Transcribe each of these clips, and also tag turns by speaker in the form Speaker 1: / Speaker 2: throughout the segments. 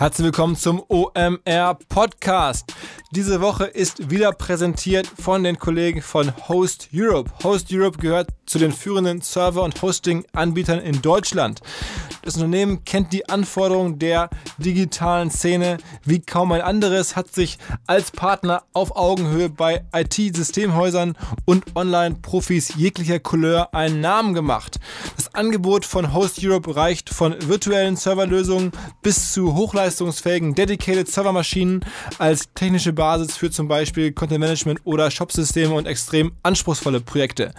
Speaker 1: Herzlich willkommen zum OMR Podcast. Diese Woche ist wieder präsentiert von den Kollegen von Host Europe. Host Europe gehört zu den führenden Server- und Hosting-Anbietern in Deutschland. Das Unternehmen kennt die Anforderungen der digitalen Szene wie kaum ein anderes, hat sich als Partner auf Augenhöhe bei IT-Systemhäusern und Online-Profis jeglicher Couleur einen Namen gemacht. Das Angebot von Host Europe reicht von virtuellen Serverlösungen bis zu hochleistungsfähigen Dedicated Servermaschinen als technische Basis für zum Beispiel Content Management oder Shopsysteme und extrem anspruchsvolle Projekte.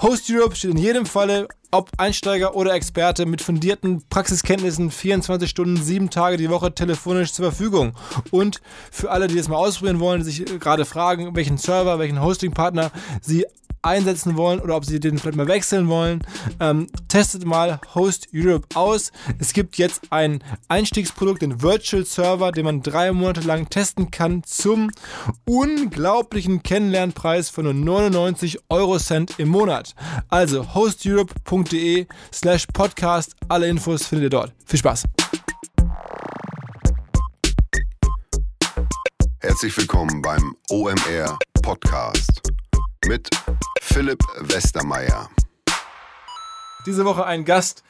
Speaker 1: Host Europe steht in jedem Falle ob Einsteiger oder Experte mit fundierten Praxiskenntnissen 24 Stunden, sieben Tage die Woche telefonisch zur Verfügung. Und für alle, die es mal ausprobieren wollen, sich gerade fragen, welchen Server, welchen Hosting-Partner sie einsetzen wollen oder ob sie den vielleicht mal wechseln wollen, ähm, testet mal Host Europe aus. Es gibt jetzt ein Einstiegsprodukt, den Virtual Server, den man drei Monate lang testen kann zum unglaublichen Kennenlernpreis von nur 99 Euro Cent im Monat. Also hosteurope.de slash podcast. Alle Infos findet ihr dort. Viel Spaß!
Speaker 2: Herzlich willkommen beim OMR Podcast mit Philipp Westermeier.
Speaker 1: Diese Woche ein Gast,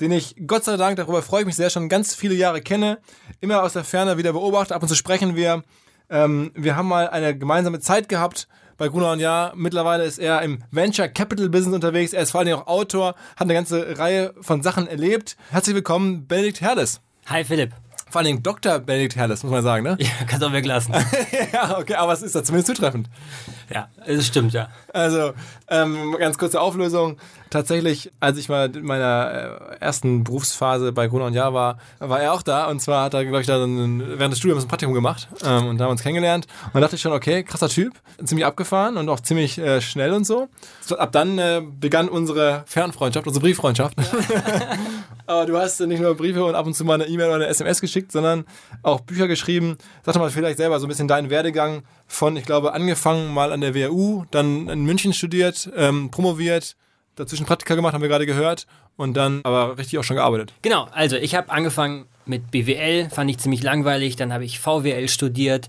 Speaker 1: den ich Gott sei Dank, darüber freue ich mich sehr, schon ganz viele Jahre kenne, immer aus der Ferne wieder beobachte. Ab und zu sprechen wir. Ähm, wir haben mal eine gemeinsame Zeit gehabt bei Gruner und Jahr. Mittlerweile ist er im Venture Capital Business unterwegs. Er ist vor allem auch Autor, hat eine ganze Reihe von Sachen erlebt. Herzlich willkommen, Benedikt Herdes.
Speaker 3: Hi Philipp.
Speaker 1: Vor allem Dr. Benedikt Herdes, muss man sagen, ne?
Speaker 3: Ja, kannst auch weglassen.
Speaker 1: ja, okay, aber es ist da zumindest zutreffend.
Speaker 3: Ja, es stimmt, ja.
Speaker 1: Also, ähm, ganz kurze Auflösung. Tatsächlich, als ich mal in meiner äh, ersten Berufsphase bei Gruner und Jahr war, war er auch da. Und zwar hat er, glaube ich, da ein, während des Studiums ein Praktikum gemacht ähm, und da haben wir uns kennengelernt. Und da dachte ich schon, okay, krasser Typ, ziemlich abgefahren und auch ziemlich äh, schnell und so. Ab dann äh, begann unsere Fernfreundschaft, unsere Brieffreundschaft. Aber du hast nicht nur Briefe und ab und zu mal eine E-Mail oder eine SMS geschickt, sondern auch Bücher geschrieben. Sag doch mal vielleicht selber so ein bisschen deinen Werdegang von, ich glaube, angefangen mal an der WHU, dann in München studiert, ähm, promoviert, dazwischen Praktika gemacht, haben wir gerade gehört, und dann aber richtig auch schon gearbeitet.
Speaker 3: Genau, also ich habe angefangen mit BWL, fand ich ziemlich langweilig, dann habe ich VWL studiert,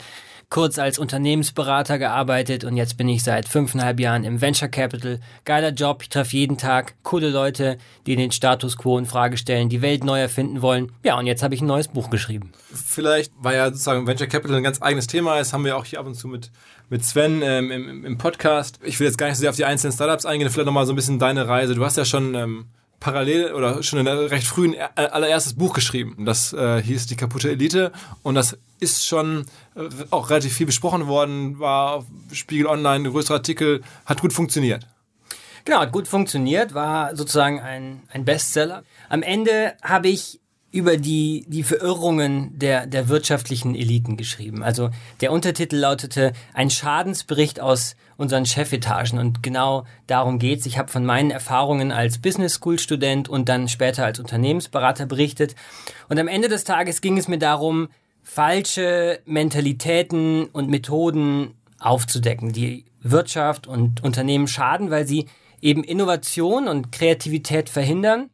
Speaker 3: kurz als Unternehmensberater gearbeitet und jetzt bin ich seit fünfeinhalb Jahren im Venture Capital. Geiler Job, ich treffe jeden Tag coole Leute, die den Status quo in Frage stellen, die Welt neu erfinden wollen. Ja, und jetzt habe ich ein neues Buch geschrieben.
Speaker 1: Vielleicht, weil ja sozusagen Venture Capital ein ganz eigenes Thema ist, haben wir auch hier ab und zu mit, mit Sven ähm, im, im Podcast. Ich will jetzt gar nicht so sehr auf die einzelnen Startups eingehen, vielleicht nochmal so ein bisschen deine Reise. Du hast ja schon... Ähm, parallel oder schon in recht frühen äh, allererstes Buch geschrieben. Das äh, hieß Die kaputte Elite und das ist schon äh, auch relativ viel besprochen worden, war auf Spiegel Online ein größerer Artikel, hat gut funktioniert.
Speaker 3: Genau, hat gut funktioniert, war sozusagen ein, ein Bestseller. Am Ende habe ich über die, die Verirrungen der, der wirtschaftlichen Eliten geschrieben. Also der Untertitel lautete Ein Schadensbericht aus unseren Chefetagen und genau darum geht's. Ich habe von meinen Erfahrungen als Business School Student und dann später als Unternehmensberater berichtet und am Ende des Tages ging es mir darum, falsche Mentalitäten und Methoden aufzudecken, die Wirtschaft und Unternehmen schaden, weil sie eben Innovation und Kreativität verhindern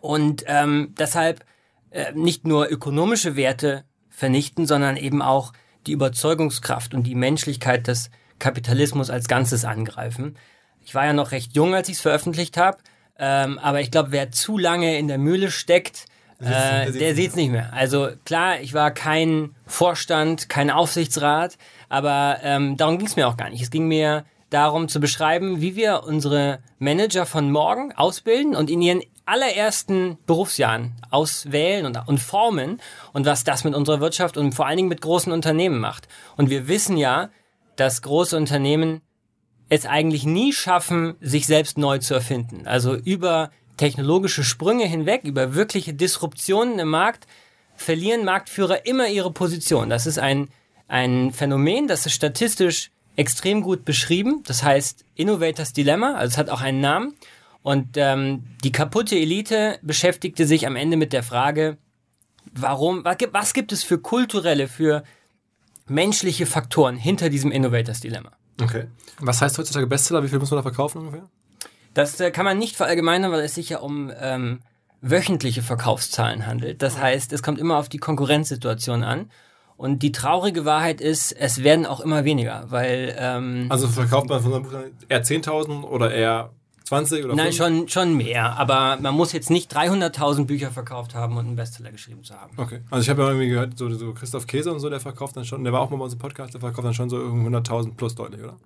Speaker 3: und ähm, deshalb äh, nicht nur ökonomische Werte vernichten, sondern eben auch die Überzeugungskraft und die Menschlichkeit des Kapitalismus als Ganzes angreifen. Ich war ja noch recht jung, als ich es veröffentlicht habe, ähm, aber ich glaube, wer zu lange in der Mühle steckt, äh, der sieht es nicht mehr. Also klar, ich war kein Vorstand, kein Aufsichtsrat, aber ähm, darum ging es mir auch gar nicht. Es ging mir darum zu beschreiben, wie wir unsere Manager von morgen ausbilden und in ihren allerersten Berufsjahren auswählen und, und formen und was das mit unserer Wirtschaft und vor allen Dingen mit großen Unternehmen macht. Und wir wissen ja, dass große Unternehmen es eigentlich nie schaffen, sich selbst neu zu erfinden. Also über technologische Sprünge hinweg, über wirkliche Disruptionen im Markt, verlieren Marktführer immer ihre Position. Das ist ein, ein Phänomen, das ist statistisch extrem gut beschrieben. Das heißt Innovators Dilemma, also es hat auch einen Namen. Und ähm, die kaputte Elite beschäftigte sich am Ende mit der Frage, warum, was gibt, was gibt es für kulturelle, für menschliche Faktoren hinter diesem Innovators Dilemma?
Speaker 1: Okay. Was heißt heutzutage Bestseller? Wie viel muss man da verkaufen ungefähr?
Speaker 3: Das äh, kann man nicht verallgemeinern, weil es sich ja um ähm, wöchentliche Verkaufszahlen handelt. Das heißt, es kommt immer auf die Konkurrenzsituation an. Und die traurige Wahrheit ist, es werden auch immer weniger, weil... Ähm,
Speaker 1: also verkauft man von einem Buch eher 10.000 oder eher 20 oder
Speaker 3: Nein, schon, schon mehr. Aber man muss jetzt nicht 300.000 Bücher verkauft haben und einen Bestseller geschrieben zu haben.
Speaker 1: Okay. Also ich habe ja irgendwie gehört, so, so Christoph Käse und so, der verkauft dann schon, der war auch mal bei unserem Podcast, der verkauft dann schon so 100.000 plus deutlich, oder?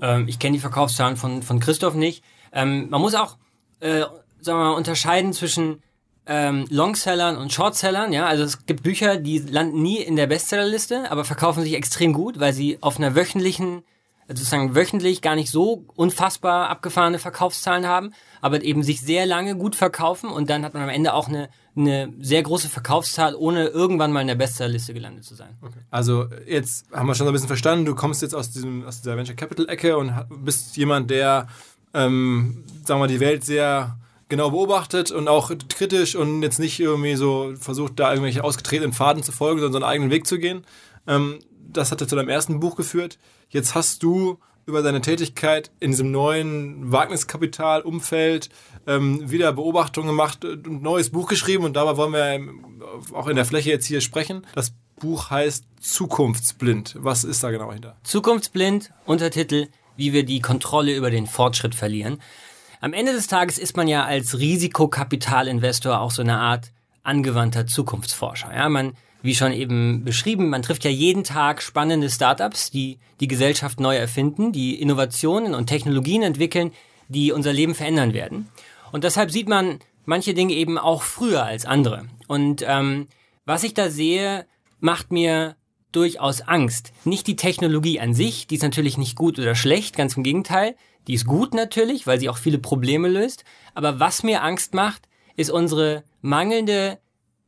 Speaker 3: Ähm, ich kenne die Verkaufszahlen von, von Christoph nicht. Ähm, man muss auch, äh, sagen wir mal, unterscheiden zwischen ähm, Longsellern und Shortsellern. Ja, also es gibt Bücher, die landen nie in der Bestsellerliste, aber verkaufen sich extrem gut, weil sie auf einer wöchentlichen also sozusagen wöchentlich gar nicht so unfassbar abgefahrene Verkaufszahlen haben, aber eben sich sehr lange gut verkaufen und dann hat man am Ende auch eine, eine sehr große Verkaufszahl, ohne irgendwann mal in der Bestsellerliste gelandet zu sein.
Speaker 1: Okay. Also jetzt haben wir schon ein bisschen verstanden, du kommst jetzt aus, diesem, aus dieser Venture Capital Ecke und bist jemand, der, ähm, sagen wir, die Welt sehr genau beobachtet und auch kritisch und jetzt nicht irgendwie so versucht, da irgendwelche ausgetretenen Faden zu folgen, sondern seinen eigenen Weg zu gehen. Ähm, das hat ja zu deinem ersten Buch geführt. Jetzt hast du über deine Tätigkeit in diesem neuen Wagniskapitalumfeld ähm, wieder Beobachtungen gemacht und ein neues Buch geschrieben und dabei wollen wir auch in der Fläche jetzt hier sprechen. Das Buch heißt Zukunftsblind. Was ist da genau hinter?
Speaker 3: Zukunftsblind, Untertitel, wie wir die Kontrolle über den Fortschritt verlieren. Am Ende des Tages ist man ja als Risikokapitalinvestor auch so eine Art angewandter Zukunftsforscher. Ja, man wie schon eben beschrieben, man trifft ja jeden Tag spannende Startups, die die Gesellschaft neu erfinden, die Innovationen und Technologien entwickeln, die unser Leben verändern werden. Und deshalb sieht man manche Dinge eben auch früher als andere. Und ähm, was ich da sehe, macht mir durchaus Angst. Nicht die Technologie an sich, die ist natürlich nicht gut oder schlecht, ganz im Gegenteil. Die ist gut natürlich, weil sie auch viele Probleme löst. Aber was mir Angst macht, ist unsere mangelnde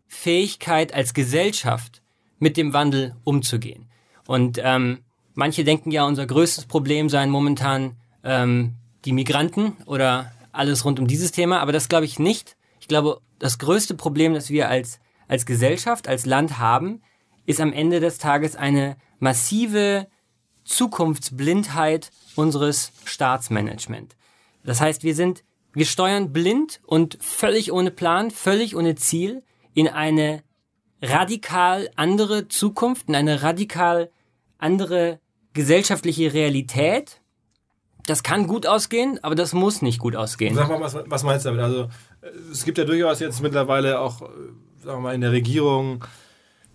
Speaker 3: Fähigkeit als Gesellschaft mit dem Wandel umzugehen. Und ähm, manche denken ja, unser größtes Problem seien momentan ähm, die Migranten oder alles rund um dieses Thema, aber das glaube ich nicht. Ich glaube, das größte Problem, das wir als, als Gesellschaft, als Land haben, ist am Ende des Tages eine massive Zukunftsblindheit unseres Staatsmanagement. Das heißt, wir sind, wir steuern blind und völlig ohne Plan, völlig ohne Ziel in eine radikal andere Zukunft, in eine radikal andere gesellschaftliche Realität. Das kann gut ausgehen, aber das muss nicht gut ausgehen.
Speaker 1: Sag mal, was, was meinst du damit? Also äh, es gibt ja durchaus jetzt mittlerweile auch, äh, sagen wir mal, in der Regierung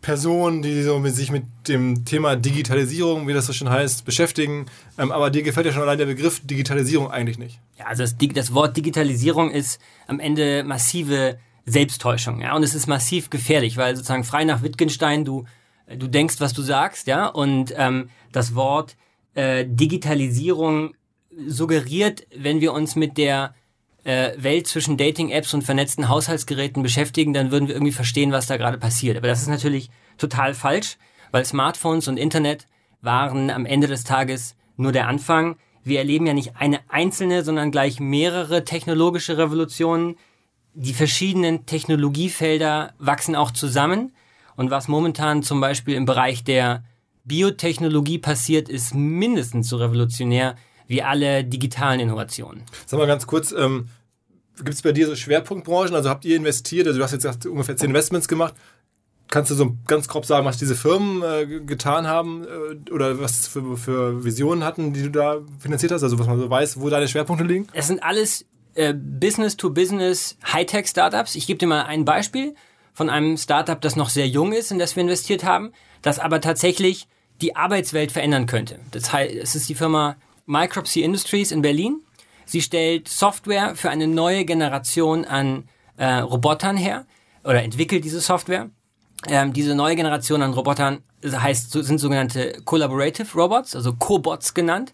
Speaker 1: Personen, die so mit sich mit dem Thema Digitalisierung, wie das so schon heißt, beschäftigen. Ähm, aber dir gefällt ja schon allein der Begriff Digitalisierung eigentlich nicht.
Speaker 3: Ja, also das, das Wort Digitalisierung ist am Ende massive Selbsttäuschung, ja, und es ist massiv gefährlich, weil sozusagen frei nach Wittgenstein du du denkst, was du sagst, ja, und ähm, das Wort äh, Digitalisierung suggeriert, wenn wir uns mit der äh, Welt zwischen Dating-Apps und vernetzten Haushaltsgeräten beschäftigen, dann würden wir irgendwie verstehen, was da gerade passiert. Aber das ist natürlich total falsch, weil Smartphones und Internet waren am Ende des Tages nur der Anfang. Wir erleben ja nicht eine einzelne, sondern gleich mehrere technologische Revolutionen, die verschiedenen Technologiefelder wachsen auch zusammen. Und was momentan zum Beispiel im Bereich der Biotechnologie passiert, ist mindestens so revolutionär wie alle digitalen Innovationen.
Speaker 1: Sag mal ganz kurz, ähm, gibt es bei dir so Schwerpunktbranchen? Also habt ihr investiert? Also du hast jetzt gesagt, ungefähr zehn Investments gemacht. Kannst du so ganz grob sagen, was diese Firmen äh, getan haben äh, oder was für, für Visionen hatten, die du da finanziert hast? Also was man so weiß, wo deine Schwerpunkte liegen?
Speaker 3: Es sind alles äh, Business-to-Business Hightech-Startups. Ich gebe dir mal ein Beispiel von einem Startup, das noch sehr jung ist, in das wir investiert haben, das aber tatsächlich die Arbeitswelt verändern könnte. Das heißt, es ist die Firma Micropsy Industries in Berlin. Sie stellt Software für eine neue Generation an äh, Robotern her oder entwickelt diese Software. Ähm, diese neue Generation an Robotern heißt, sind sogenannte Collaborative Robots, also Cobots genannt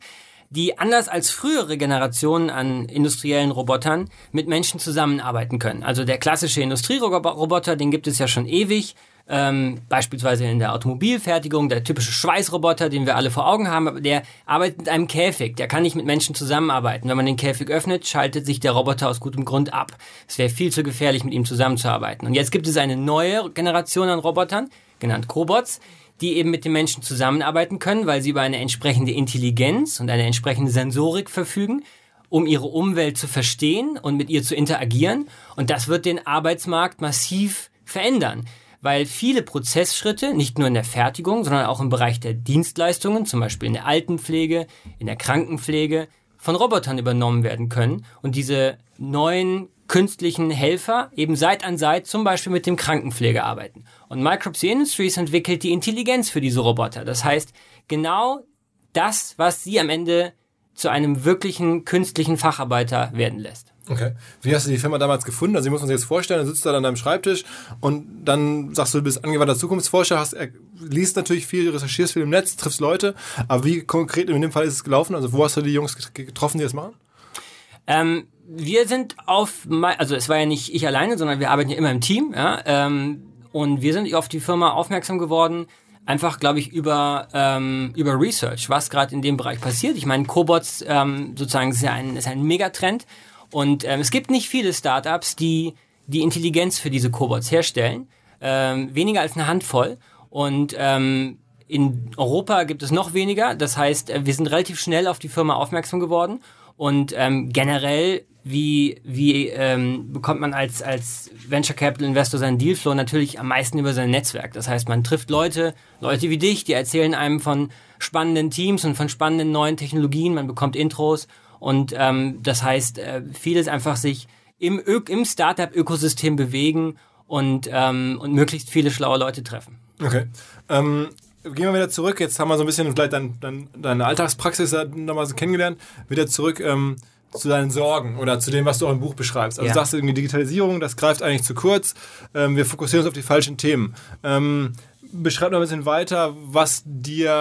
Speaker 3: die anders als frühere Generationen an industriellen Robotern mit Menschen zusammenarbeiten können. Also der klassische Industrieroboter, den gibt es ja schon ewig. Ähm, beispielsweise in der Automobilfertigung, der typische Schweißroboter, den wir alle vor Augen haben, der arbeitet mit einem Käfig, der kann nicht mit Menschen zusammenarbeiten. Wenn man den Käfig öffnet, schaltet sich der Roboter aus gutem Grund ab. Es wäre viel zu gefährlich, mit ihm zusammenzuarbeiten. Und jetzt gibt es eine neue Generation an Robotern, genannt Cobots, die eben mit den Menschen zusammenarbeiten können, weil sie über eine entsprechende Intelligenz und eine entsprechende Sensorik verfügen um ihre Umwelt zu verstehen und mit ihr zu interagieren. Und das wird den Arbeitsmarkt massiv verändern, weil viele Prozessschritte, nicht nur in der Fertigung, sondern auch im Bereich der Dienstleistungen, zum Beispiel in der Altenpflege, in der Krankenpflege, von Robotern übernommen werden können und diese neuen künstlichen Helfer eben Seit an Seit zum Beispiel mit dem Krankenpfleger arbeiten. Und Micropsy Industries entwickelt die Intelligenz für diese Roboter. Das heißt, genau das, was sie am Ende zu einem wirklichen künstlichen Facharbeiter werden lässt.
Speaker 1: Okay. Wie hast du die Firma damals gefunden? Also, wie muss man sich jetzt vorstellen? Dann sitzt du da an deinem Schreibtisch und dann sagst du, du bist angewandter Zukunftsforscher, hast, er, liest natürlich viel, recherchierst viel im Netz, triffst Leute. Aber wie konkret in dem Fall ist es gelaufen? Also, wo hast du die Jungs getroffen, die das machen?
Speaker 3: Ähm, wir sind auf, also es war ja nicht ich alleine, sondern wir arbeiten ja immer im Team, ja, ähm, und wir sind auf die Firma aufmerksam geworden, einfach, glaube ich, über, ähm, über Research, was gerade in dem Bereich passiert. Ich meine, Cobots ähm, sozusagen ist ja ein, ist ein Megatrend und ähm, es gibt nicht viele Startups, die die Intelligenz für diese Cobots herstellen, ähm, weniger als eine Handvoll und ähm, in Europa gibt es noch weniger. Das heißt, äh, wir sind relativ schnell auf die Firma aufmerksam geworden und ähm, generell wie, wie ähm, bekommt man als, als Venture Capital Investor seinen Dealflow natürlich am meisten über sein Netzwerk. Das heißt, man trifft Leute, Leute wie dich, die erzählen einem von spannenden Teams und von spannenden neuen Technologien, man bekommt Intros und ähm, das heißt, äh, vieles einfach sich im, im Startup-Ökosystem bewegen und, ähm, und möglichst viele schlaue Leute treffen.
Speaker 1: Okay. Ähm, gehen wir wieder zurück. Jetzt haben wir so ein bisschen vielleicht dein, dein, deine Alltagspraxis nochmal so kennengelernt. Wieder zurück. Ähm, zu deinen Sorgen oder zu dem, was du auch im Buch beschreibst. Also ja. sagst du irgendwie Digitalisierung, das greift eigentlich zu kurz. Ähm, wir fokussieren uns auf die falschen Themen. Ähm, beschreib noch ein bisschen weiter, was dir,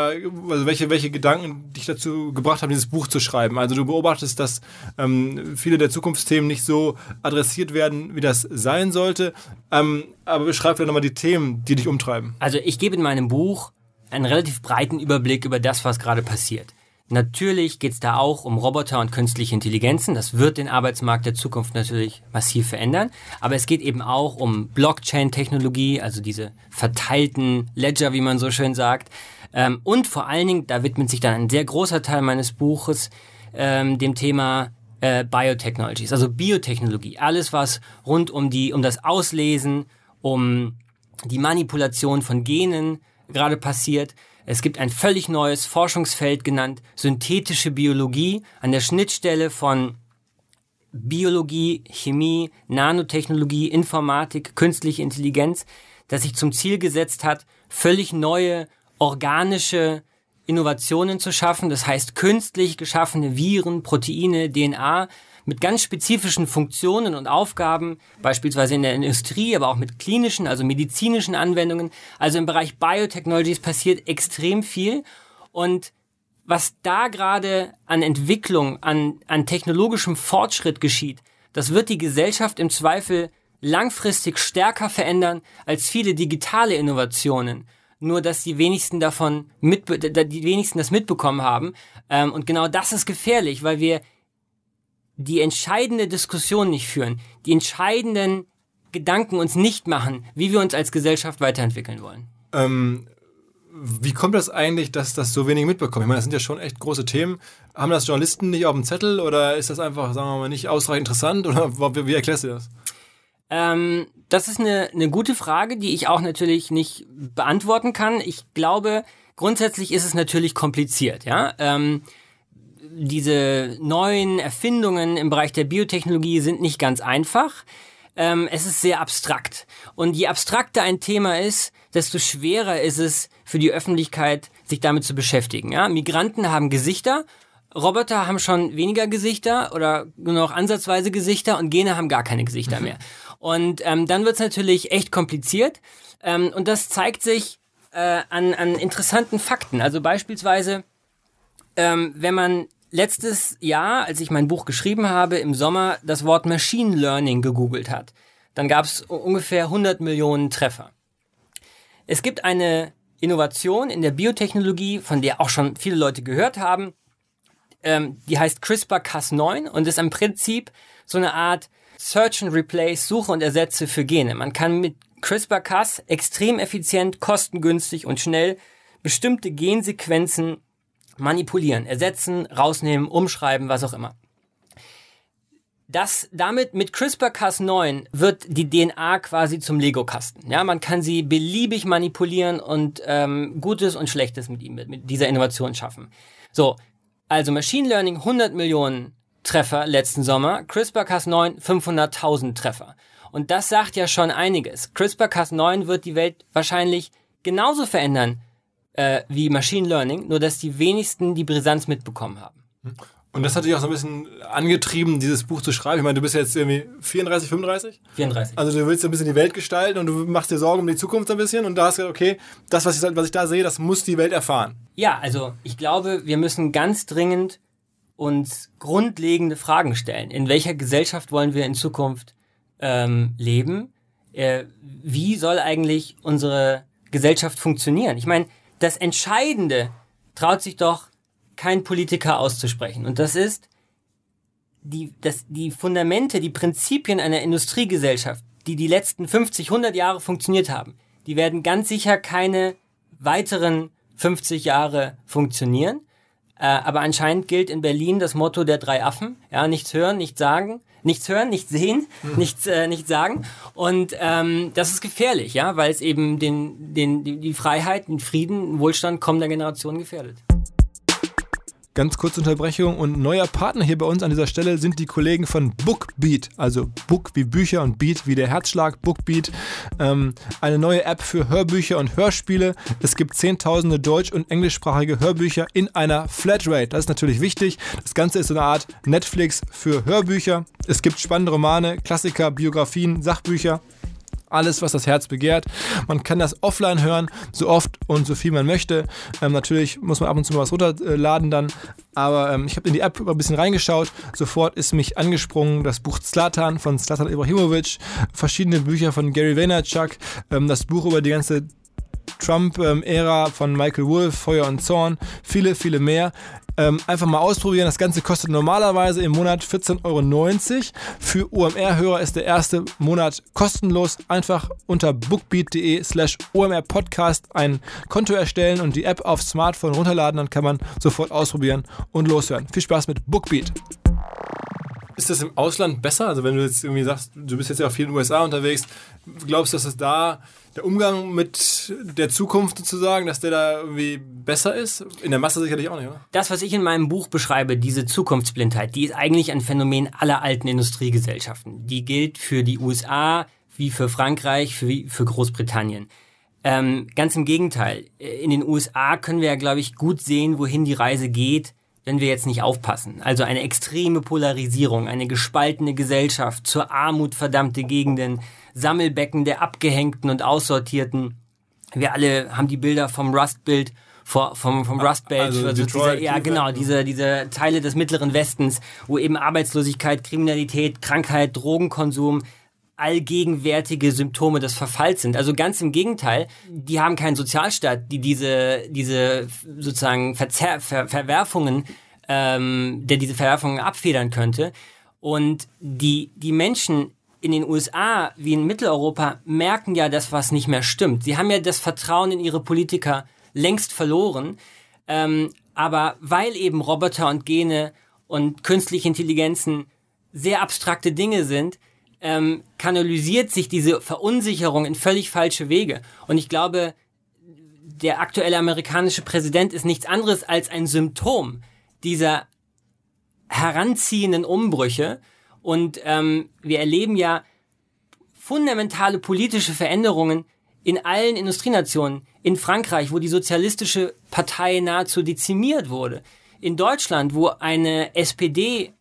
Speaker 1: also welche, welche Gedanken dich dazu gebracht haben, dieses Buch zu schreiben. Also du beobachtest, dass ähm, viele der Zukunftsthemen nicht so adressiert werden, wie das sein sollte. Ähm, aber beschreib vielleicht nochmal die Themen, die dich umtreiben.
Speaker 3: Also ich gebe in meinem Buch einen relativ breiten Überblick über das, was gerade passiert. Natürlich geht es da auch um Roboter und künstliche Intelligenzen. Das wird den Arbeitsmarkt der Zukunft natürlich massiv verändern. Aber es geht eben auch um Blockchain-Technologie, also diese verteilten Ledger, wie man so schön sagt. Ähm, und vor allen Dingen, da widmet sich dann ein sehr großer Teil meines Buches ähm, dem Thema äh, Biotechnologies, also Biotechnologie. Alles, was rund um die, um das Auslesen, um die Manipulation von Genen gerade passiert. Es gibt ein völlig neues Forschungsfeld genannt synthetische Biologie an der Schnittstelle von Biologie, Chemie, Nanotechnologie, Informatik, künstliche Intelligenz, das sich zum Ziel gesetzt hat, völlig neue organische Innovationen zu schaffen. Das heißt, künstlich geschaffene Viren, Proteine, DNA mit ganz spezifischen Funktionen und Aufgaben, beispielsweise in der Industrie, aber auch mit klinischen, also medizinischen Anwendungen. Also im Bereich Biotechnologies passiert extrem viel und was da gerade an Entwicklung, an, an technologischem Fortschritt geschieht, das wird die Gesellschaft im Zweifel langfristig stärker verändern als viele digitale Innovationen. Nur, dass die wenigsten davon mit, die wenigsten das mitbekommen haben. Ähm, und genau das ist gefährlich, weil wir die entscheidende Diskussion nicht führen, die entscheidenden Gedanken uns nicht machen, wie wir uns als Gesellschaft weiterentwickeln wollen.
Speaker 1: Ähm, wie kommt das eigentlich, dass das so wenig mitbekommen? Ich meine, das sind ja schon echt große Themen. Haben das Journalisten nicht auf dem Zettel oder ist das einfach, sagen wir mal, nicht ausreichend interessant oder wie, wie erklärst du das?
Speaker 3: Ähm, das ist eine, eine gute Frage, die ich auch natürlich nicht beantworten kann. Ich glaube, grundsätzlich ist es natürlich kompliziert, ja. Ähm, diese neuen Erfindungen im Bereich der Biotechnologie sind nicht ganz einfach. Ähm, es ist sehr abstrakt. Und je abstrakter ein Thema ist, desto schwerer ist es für die Öffentlichkeit, sich damit zu beschäftigen. Ja? Migranten haben Gesichter, Roboter haben schon weniger Gesichter oder nur noch ansatzweise Gesichter und Gene haben gar keine Gesichter mehr. Und ähm, dann wird es natürlich echt kompliziert. Ähm, und das zeigt sich äh, an, an interessanten Fakten. Also beispielsweise, ähm, wenn man letztes Jahr, als ich mein Buch geschrieben habe, im Sommer das Wort Machine Learning gegoogelt hat, dann gab es ungefähr 100 Millionen Treffer. Es gibt eine Innovation in der Biotechnologie, von der auch schon viele Leute gehört haben. Ähm, die heißt CRISPR-Cas9 und ist im Prinzip so eine Art Search and Replace, Suche und Ersetze für Gene. Man kann mit CRISPR-Cas extrem effizient, kostengünstig und schnell bestimmte Gensequenzen manipulieren, ersetzen, rausnehmen, umschreiben, was auch immer. das damit mit CRISPR-Cas9 wird die DNA quasi zum Lego-Kasten. Ja, man kann sie beliebig manipulieren und ähm, Gutes und Schlechtes mit ihm, mit dieser Innovation schaffen. So, also Machine Learning 100 Millionen Treffer letzten Sommer, CRISPR-Cas9 500.000 Treffer. Und das sagt ja schon einiges. CRISPR-Cas9 wird die Welt wahrscheinlich genauso verändern äh, wie Machine Learning, nur dass die wenigsten die Brisanz mitbekommen haben.
Speaker 1: Und das hat dich auch so ein bisschen angetrieben, dieses Buch zu schreiben. Ich meine, du bist jetzt irgendwie 34, 35?
Speaker 3: 34.
Speaker 1: Also du willst ein bisschen die Welt gestalten und du machst dir Sorgen um die Zukunft ein bisschen und da hast du gesagt, okay, das, was ich, was ich da sehe, das muss die Welt erfahren.
Speaker 3: Ja, also ich glaube, wir müssen ganz dringend uns grundlegende Fragen stellen. In welcher Gesellschaft wollen wir in Zukunft ähm, leben? Äh, wie soll eigentlich unsere Gesellschaft funktionieren? Ich meine, das Entscheidende traut sich doch kein Politiker auszusprechen. Und das ist, die, das, die Fundamente, die Prinzipien einer Industriegesellschaft, die die letzten 50, 100 Jahre funktioniert haben, die werden ganz sicher keine weiteren 50 Jahre funktionieren. Äh, aber anscheinend gilt in Berlin das Motto der drei Affen. Ja, nichts hören, nichts sagen, nichts hören, nichts sehen, hm. nichts, äh, nichts sagen. Und ähm, das ist gefährlich, ja, weil es eben den, den, die, die Freiheit, den Frieden, den Wohlstand kommender Generationen gefährdet.
Speaker 1: Ganz kurze Unterbrechung und neuer Partner hier bei uns an dieser Stelle sind die Kollegen von Bookbeat, also Book wie Bücher und Beat wie der Herzschlag, Bookbeat. Ähm, eine neue App für Hörbücher und Hörspiele. Es gibt zehntausende deutsch- und englischsprachige Hörbücher in einer Flatrate. Das ist natürlich wichtig. Das Ganze ist so eine Art Netflix für Hörbücher. Es gibt spannende Romane, Klassiker, Biografien, Sachbücher alles, was das Herz begehrt. Man kann das offline hören, so oft und so viel man möchte. Ähm, natürlich muss man ab und zu mal was runterladen dann, aber ähm, ich habe in die App ein bisschen reingeschaut. Sofort ist mich angesprungen das Buch Zlatan von Zlatan Ibrahimovic, verschiedene Bücher von Gary Vaynerchuk, ähm, das Buch über die ganze Trump-Ära von Michael Wolff, Feuer und Zorn, viele, viele mehr. Ähm, einfach mal ausprobieren. Das Ganze kostet normalerweise im Monat 14,90 Euro. Für OMR-Hörer ist der erste Monat kostenlos. Einfach unter bookbeat.de slash omrpodcast ein Konto erstellen und die App auf Smartphone runterladen. Dann kann man sofort ausprobieren und loshören. Viel Spaß mit Bookbeat. Ist das im Ausland besser? Also wenn du jetzt irgendwie sagst, du bist jetzt ja auch viel in den USA unterwegs, glaubst du, dass es da der Umgang mit der Zukunft sozusagen, dass der da irgendwie besser ist? In der Masse sicherlich auch nicht, oder?
Speaker 3: Das, was ich in meinem Buch beschreibe, diese Zukunftsblindheit, die ist eigentlich ein Phänomen aller alten Industriegesellschaften. Die gilt für die USA wie für Frankreich, für, für Großbritannien. Ähm, ganz im Gegenteil. In den USA können wir ja, glaube ich, gut sehen, wohin die Reise geht, wenn wir jetzt nicht aufpassen. Also eine extreme Polarisierung, eine gespaltene Gesellschaft, zur Armut verdammte Gegenden, Sammelbecken der Abgehängten und Aussortierten. Wir alle haben die Bilder vom Rustbild vom, vom Rust Belt, also, also dieser, ja genau, diese, diese Teile des mittleren Westens, wo eben Arbeitslosigkeit, Kriminalität, Krankheit, Drogenkonsum allgegenwärtige Symptome des Verfalls sind. Also ganz im Gegenteil, die haben keinen Sozialstaat, die diese, diese sozusagen Verzer Ver Verwerfungen, ähm, der diese Verwerfungen abfedern könnte. Und die, die Menschen in den USA wie in Mitteleuropa merken ja, dass was nicht mehr stimmt. Sie haben ja das Vertrauen in ihre Politiker längst verloren. Ähm, aber weil eben Roboter und Gene und künstliche Intelligenzen sehr abstrakte Dinge sind, ähm, kanalisiert sich diese Verunsicherung in völlig falsche Wege. Und ich glaube, der aktuelle amerikanische Präsident ist nichts anderes als ein Symptom dieser heranziehenden Umbrüche und ähm, wir erleben ja fundamentale politische Veränderungen in allen Industrienationen. In Frankreich, wo die sozialistische Partei nahezu dezimiert wurde. In Deutschland, wo eine SPD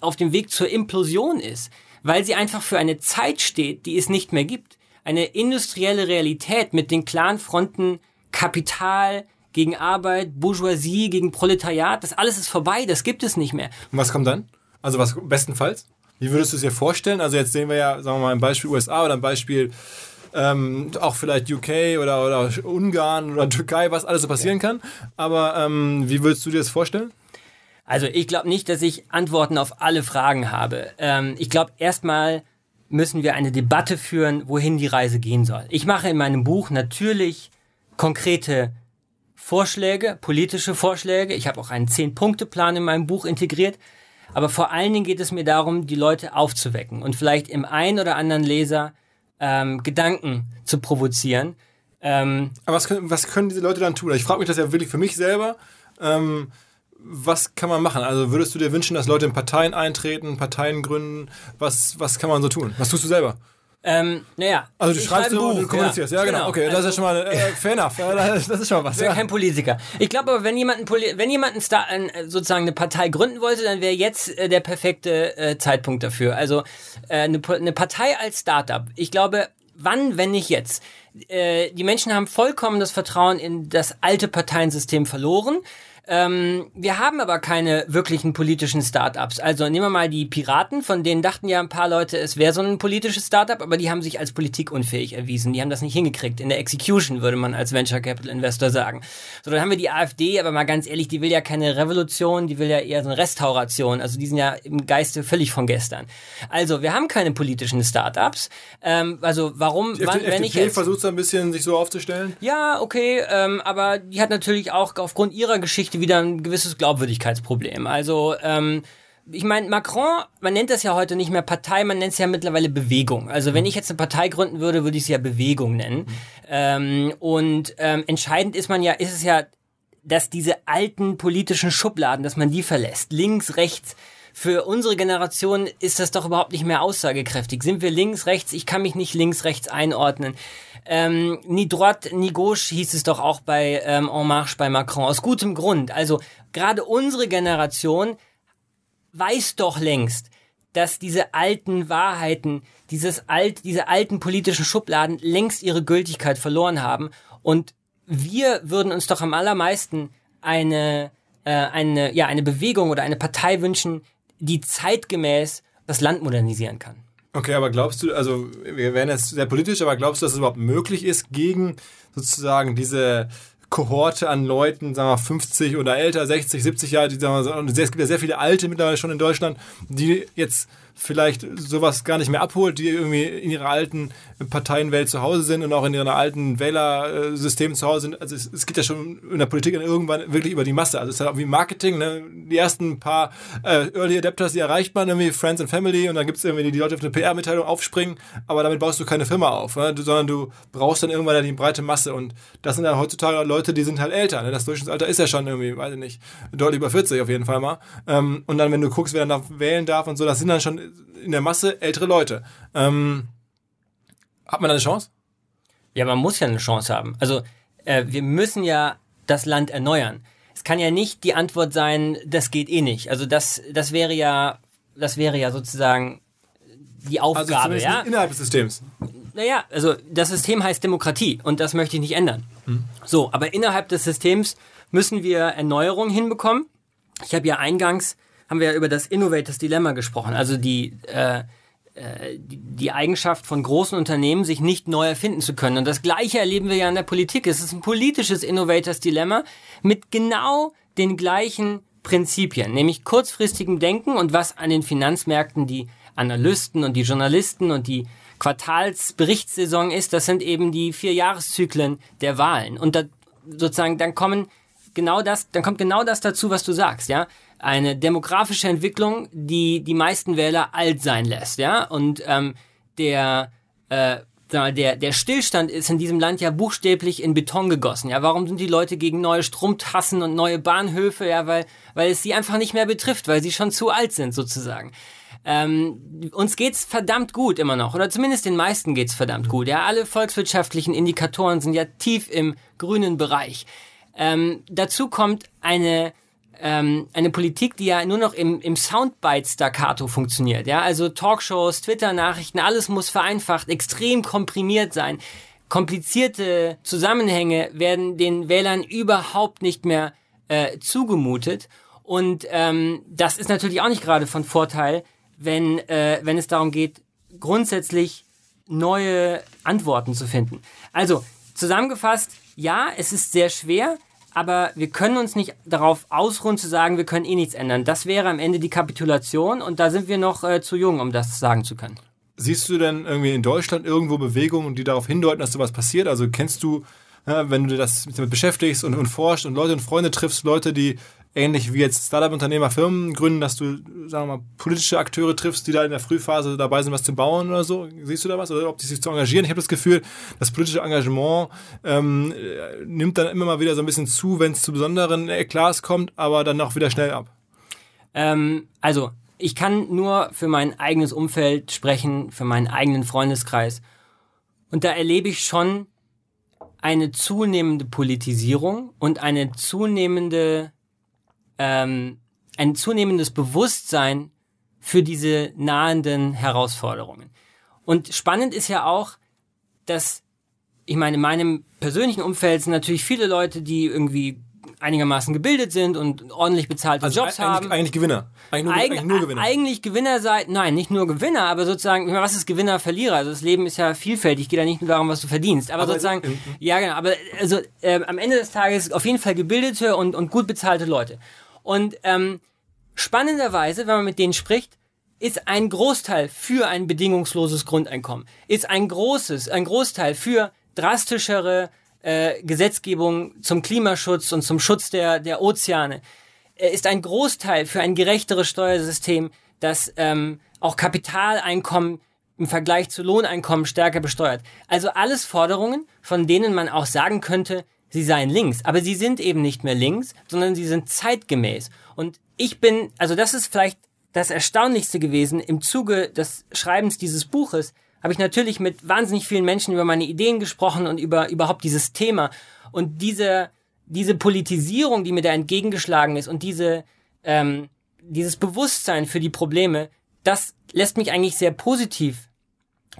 Speaker 3: auf dem Weg zur Implosion ist, weil sie einfach für eine Zeit steht, die es nicht mehr gibt. Eine industrielle Realität mit den klaren Fronten Kapital gegen Arbeit, Bourgeoisie gegen Proletariat, das alles ist vorbei, das gibt es nicht mehr.
Speaker 1: Und was kommt dann? Also was bestenfalls? Wie würdest du es dir vorstellen? Also jetzt sehen wir ja, sagen wir mal, ein Beispiel USA oder ein Beispiel ähm, auch vielleicht UK oder, oder Ungarn oder Türkei, was alles so passieren ja. kann. Aber ähm, wie würdest du dir das vorstellen?
Speaker 3: Also ich glaube nicht, dass ich Antworten auf alle Fragen habe. Ähm, ich glaube erstmal müssen wir eine Debatte führen, wohin die Reise gehen soll. Ich mache in meinem Buch natürlich konkrete Vorschläge, politische Vorschläge. Ich habe auch einen Zehn-Punkte-Plan in meinem Buch integriert. Aber vor allen Dingen geht es mir darum, die Leute aufzuwecken und vielleicht im einen oder anderen Leser ähm, Gedanken zu provozieren.
Speaker 1: Ähm, Aber was können, was können diese Leute dann tun? Ich frage mich das ja wirklich für mich selber. Ähm, was kann man machen? Also würdest du dir wünschen, dass Leute in Parteien eintreten, Parteien gründen? Was, was kann man so tun? Was tust du selber?
Speaker 3: Ähm, naja.
Speaker 1: Also du schreibst du, du kommunizierst, ja, ja genau. genau. Okay, das ist ja schon mal äh, fair enough. Das ist schon mal was.
Speaker 3: Ich bin ja. kein Politiker. Ich glaube aber, wenn jemand, ein wenn jemand ein Star, ein, sozusagen eine Partei gründen wollte, dann wäre jetzt äh, der perfekte äh, Zeitpunkt dafür. Also äh, eine, eine Partei als Startup. Ich glaube, wann, wenn nicht jetzt? Äh, die Menschen haben vollkommen das Vertrauen in das alte Parteiensystem verloren. Ähm, wir haben aber keine wirklichen politischen Startups. Also nehmen wir mal die Piraten, von denen dachten ja ein paar Leute, es wäre so ein politisches Startup, aber die haben sich als politikunfähig erwiesen. Die haben das nicht hingekriegt. In der Execution würde man als Venture Capital Investor sagen. So, dann haben wir die AfD, aber mal ganz ehrlich, die will ja keine Revolution, die will ja eher so eine Restauration. Also die sind ja im Geiste völlig von gestern. Also wir haben keine politischen Startups. Ähm, also warum,
Speaker 1: die wann, wenn ich jetzt... versucht so ein bisschen sich so aufzustellen?
Speaker 3: Ja, okay, ähm, aber die hat natürlich auch aufgrund ihrer Geschichte wieder ein gewisses Glaubwürdigkeitsproblem. Also ähm, ich meine, Macron, man nennt das ja heute nicht mehr Partei, man nennt es ja mittlerweile Bewegung. Also wenn ich jetzt eine Partei gründen würde, würde ich es ja Bewegung nennen. Ähm, und ähm, entscheidend ist man ja, ist es ja, dass diese alten politischen Schubladen, dass man die verlässt. Links, rechts. Für unsere Generation ist das doch überhaupt nicht mehr aussagekräftig. Sind wir links, rechts? Ich kann mich nicht links, rechts einordnen. Ähm, ni droite, ni gauche hieß es doch auch bei ähm, En Marche bei Macron. Aus gutem Grund. Also gerade unsere Generation weiß doch längst, dass diese alten Wahrheiten, dieses alt, diese alten politischen Schubladen längst ihre Gültigkeit verloren haben. Und wir würden uns doch am allermeisten eine, äh, eine, ja, eine Bewegung oder eine Partei wünschen, die zeitgemäß das Land modernisieren kann.
Speaker 1: Okay, aber glaubst du, also wir werden jetzt sehr politisch, aber glaubst du, dass es überhaupt möglich ist, gegen sozusagen diese Kohorte an Leuten, sagen wir 50 oder älter, 60, 70 Jahre, die, sagen wir, es gibt ja sehr viele Alte mittlerweile schon in Deutschland, die jetzt vielleicht sowas gar nicht mehr abholt, die irgendwie in ihrer alten Parteienwelt zu Hause sind und auch in ihren alten Wählersystem zu Hause sind. Also es, es geht ja schon in der Politik irgendwann wirklich über die Masse. Also es ist halt auch wie Marketing. Ne? Die ersten paar äh, Early Adapters, die erreicht man irgendwie, Friends and Family und dann gibt es irgendwie die, die Leute auf eine PR-Mitteilung aufspringen, aber damit baust du keine Firma auf, ne? du, sondern du brauchst dann irgendwann die breite Masse und das sind ja heutzutage Leute, die sind halt älter. Ne? Das Durchschnittsalter ist ja schon irgendwie, weiß ich nicht, deutlich über 40 auf jeden Fall mal. Ähm, und dann, wenn du guckst, wer dann wählen darf und so, das sind dann schon in der Masse ältere Leute. Ähm, hat man da eine Chance?
Speaker 3: Ja, man muss ja eine Chance haben. Also äh, wir müssen ja das Land erneuern. Es kann ja nicht die Antwort sein, das geht eh nicht. Also das, das wäre ja, das wäre ja sozusagen die also Aufgabe, also ja.
Speaker 1: Innerhalb des Systems.
Speaker 3: Naja, also das System heißt Demokratie und das möchte ich nicht ändern. Hm. So, aber innerhalb des Systems müssen wir Erneuerung hinbekommen. Ich habe ja eingangs haben wir ja über das Innovators Dilemma gesprochen, also die, äh, äh, die, Eigenschaft von großen Unternehmen, sich nicht neu erfinden zu können. Und das Gleiche erleben wir ja in der Politik. Es ist ein politisches Innovators Dilemma mit genau den gleichen Prinzipien, nämlich kurzfristigem Denken und was an den Finanzmärkten die Analysten und die Journalisten und die Quartalsberichtssaison ist, das sind eben die vier Jahreszyklen der Wahlen. Und da sozusagen dann kommen genau das, dann kommt genau das dazu, was du sagst, ja eine demografische Entwicklung, die die meisten Wähler alt sein lässt, ja. Und ähm, der äh, der, der Stillstand ist in diesem Land ja buchstäblich in Beton gegossen. Ja, warum sind die Leute gegen neue Stromtassen und neue Bahnhöfe? Ja, weil, weil es sie einfach nicht mehr betrifft, weil sie schon zu alt sind, sozusagen. Ähm, uns geht's verdammt gut immer noch, oder zumindest den meisten geht's verdammt gut. Ja, alle volkswirtschaftlichen Indikatoren sind ja tief im grünen Bereich. Ähm, dazu kommt eine ähm, eine Politik, die ja nur noch im, im Soundbite-Staccato funktioniert. Ja, also Talkshows, Twitter-Nachrichten, alles muss vereinfacht, extrem komprimiert sein. Komplizierte Zusammenhänge werden den Wählern überhaupt nicht mehr äh, zugemutet. Und ähm, das ist natürlich auch nicht gerade von Vorteil, wenn, äh, wenn es darum geht, grundsätzlich neue Antworten zu finden. Also zusammengefasst, ja, es ist sehr schwer, aber wir können uns nicht darauf ausruhen zu sagen, wir können eh nichts ändern. Das wäre am Ende die Kapitulation und da sind wir noch äh, zu jung, um das sagen zu können.
Speaker 1: Siehst du denn irgendwie in Deutschland irgendwo Bewegungen, die darauf hindeuten, dass sowas passiert? Also kennst du, ja, wenn du das damit beschäftigst und, und forscht und Leute und Freunde triffst, Leute, die ähnlich wie jetzt Startup-Unternehmer Firmen gründen, dass du, sagen wir mal, politische Akteure triffst, die da in der Frühphase dabei sind, was zu bauen oder so? Siehst du da was? Oder ob die sich zu engagieren? Ich habe das Gefühl, das politische Engagement ähm, nimmt dann immer mal wieder so ein bisschen zu, wenn es zu besonderen Eklats kommt, aber dann auch wieder schnell ab.
Speaker 3: Ähm, also, ich kann nur für mein eigenes Umfeld sprechen, für meinen eigenen Freundeskreis. Und da erlebe ich schon eine zunehmende Politisierung und eine zunehmende, ähm, ein zunehmendes Bewusstsein für diese nahenden Herausforderungen. Und spannend ist ja auch, dass, ich meine, in meinem persönlichen Umfeld sind natürlich viele Leute, die irgendwie einigermaßen gebildet sind und ordentlich bezahlte
Speaker 1: also
Speaker 3: Jobs
Speaker 1: eigentlich,
Speaker 3: haben.
Speaker 1: Eigentlich Gewinner. Eigentlich nur,
Speaker 3: Eig
Speaker 1: eigentlich nur Gewinner.
Speaker 3: Eigentlich Gewinner seid, nein, nicht nur Gewinner, aber sozusagen, was ist Gewinner, Verlierer? Also das Leben ist ja vielfältig, geht ja nicht nur darum, was du verdienst. Aber,
Speaker 1: Aber
Speaker 3: sozusagen,
Speaker 1: im-
Speaker 3: ja genau, aber also äh, am Ende des Tages auf jeden Fall gebildete und, und gut bezahlte Leute. Und ähm, spannenderweise, wenn man mit denen spricht, ist ein Großteil für ein bedingungsloses Grundeinkommen, ist ein großes, ein Großteil für drastischere äh, Gesetzgebung zum Klimaschutz und zum Schutz der, der Ozeane, ist ein Großteil für ein gerechteres Steuersystem, das ähm, auch Kapitaleinkommen im Vergleich zu Lohneinkommen stärker besteuert. Also alles Forderungen, von denen man auch sagen könnte, sie seien links. Aber sie sind eben nicht mehr links, sondern sie sind zeitgemäß. Und ich bin, also das ist vielleicht das Erstaunlichste gewesen im Zuge des Schreibens dieses Buches, habe ich natürlich mit wahnsinnig vielen Menschen über meine Ideen gesprochen und über überhaupt dieses Thema. Und diese, diese Politisierung, die mir da entgegengeschlagen ist und diese, ähm, dieses Bewusstsein für die Probleme, das lässt mich eigentlich sehr positiv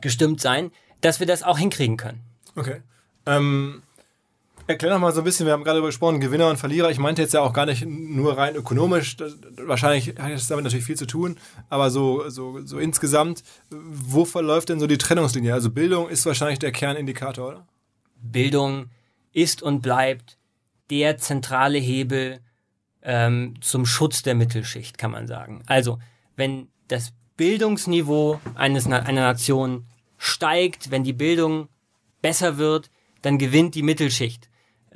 Speaker 3: gestimmt sein, dass wir das auch hinkriegen können.
Speaker 1: Okay. Ähm, erklär noch mal so ein bisschen, wir haben gerade darüber gesprochen, Gewinner und Verlierer. Ich meinte jetzt ja auch gar nicht nur rein ökonomisch. Wahrscheinlich hat das damit natürlich viel zu tun, aber so, so, so insgesamt, wo verläuft denn so die Trennungslinie? Also Bildung ist wahrscheinlich der Kernindikator, oder?
Speaker 3: Bildung ist und bleibt der zentrale Hebel ähm, zum Schutz der Mittelschicht, kann man sagen. Also, wenn das Bildungsniveau eines, einer Nation steigt, wenn die Bildung besser wird, dann gewinnt die Mittelschicht.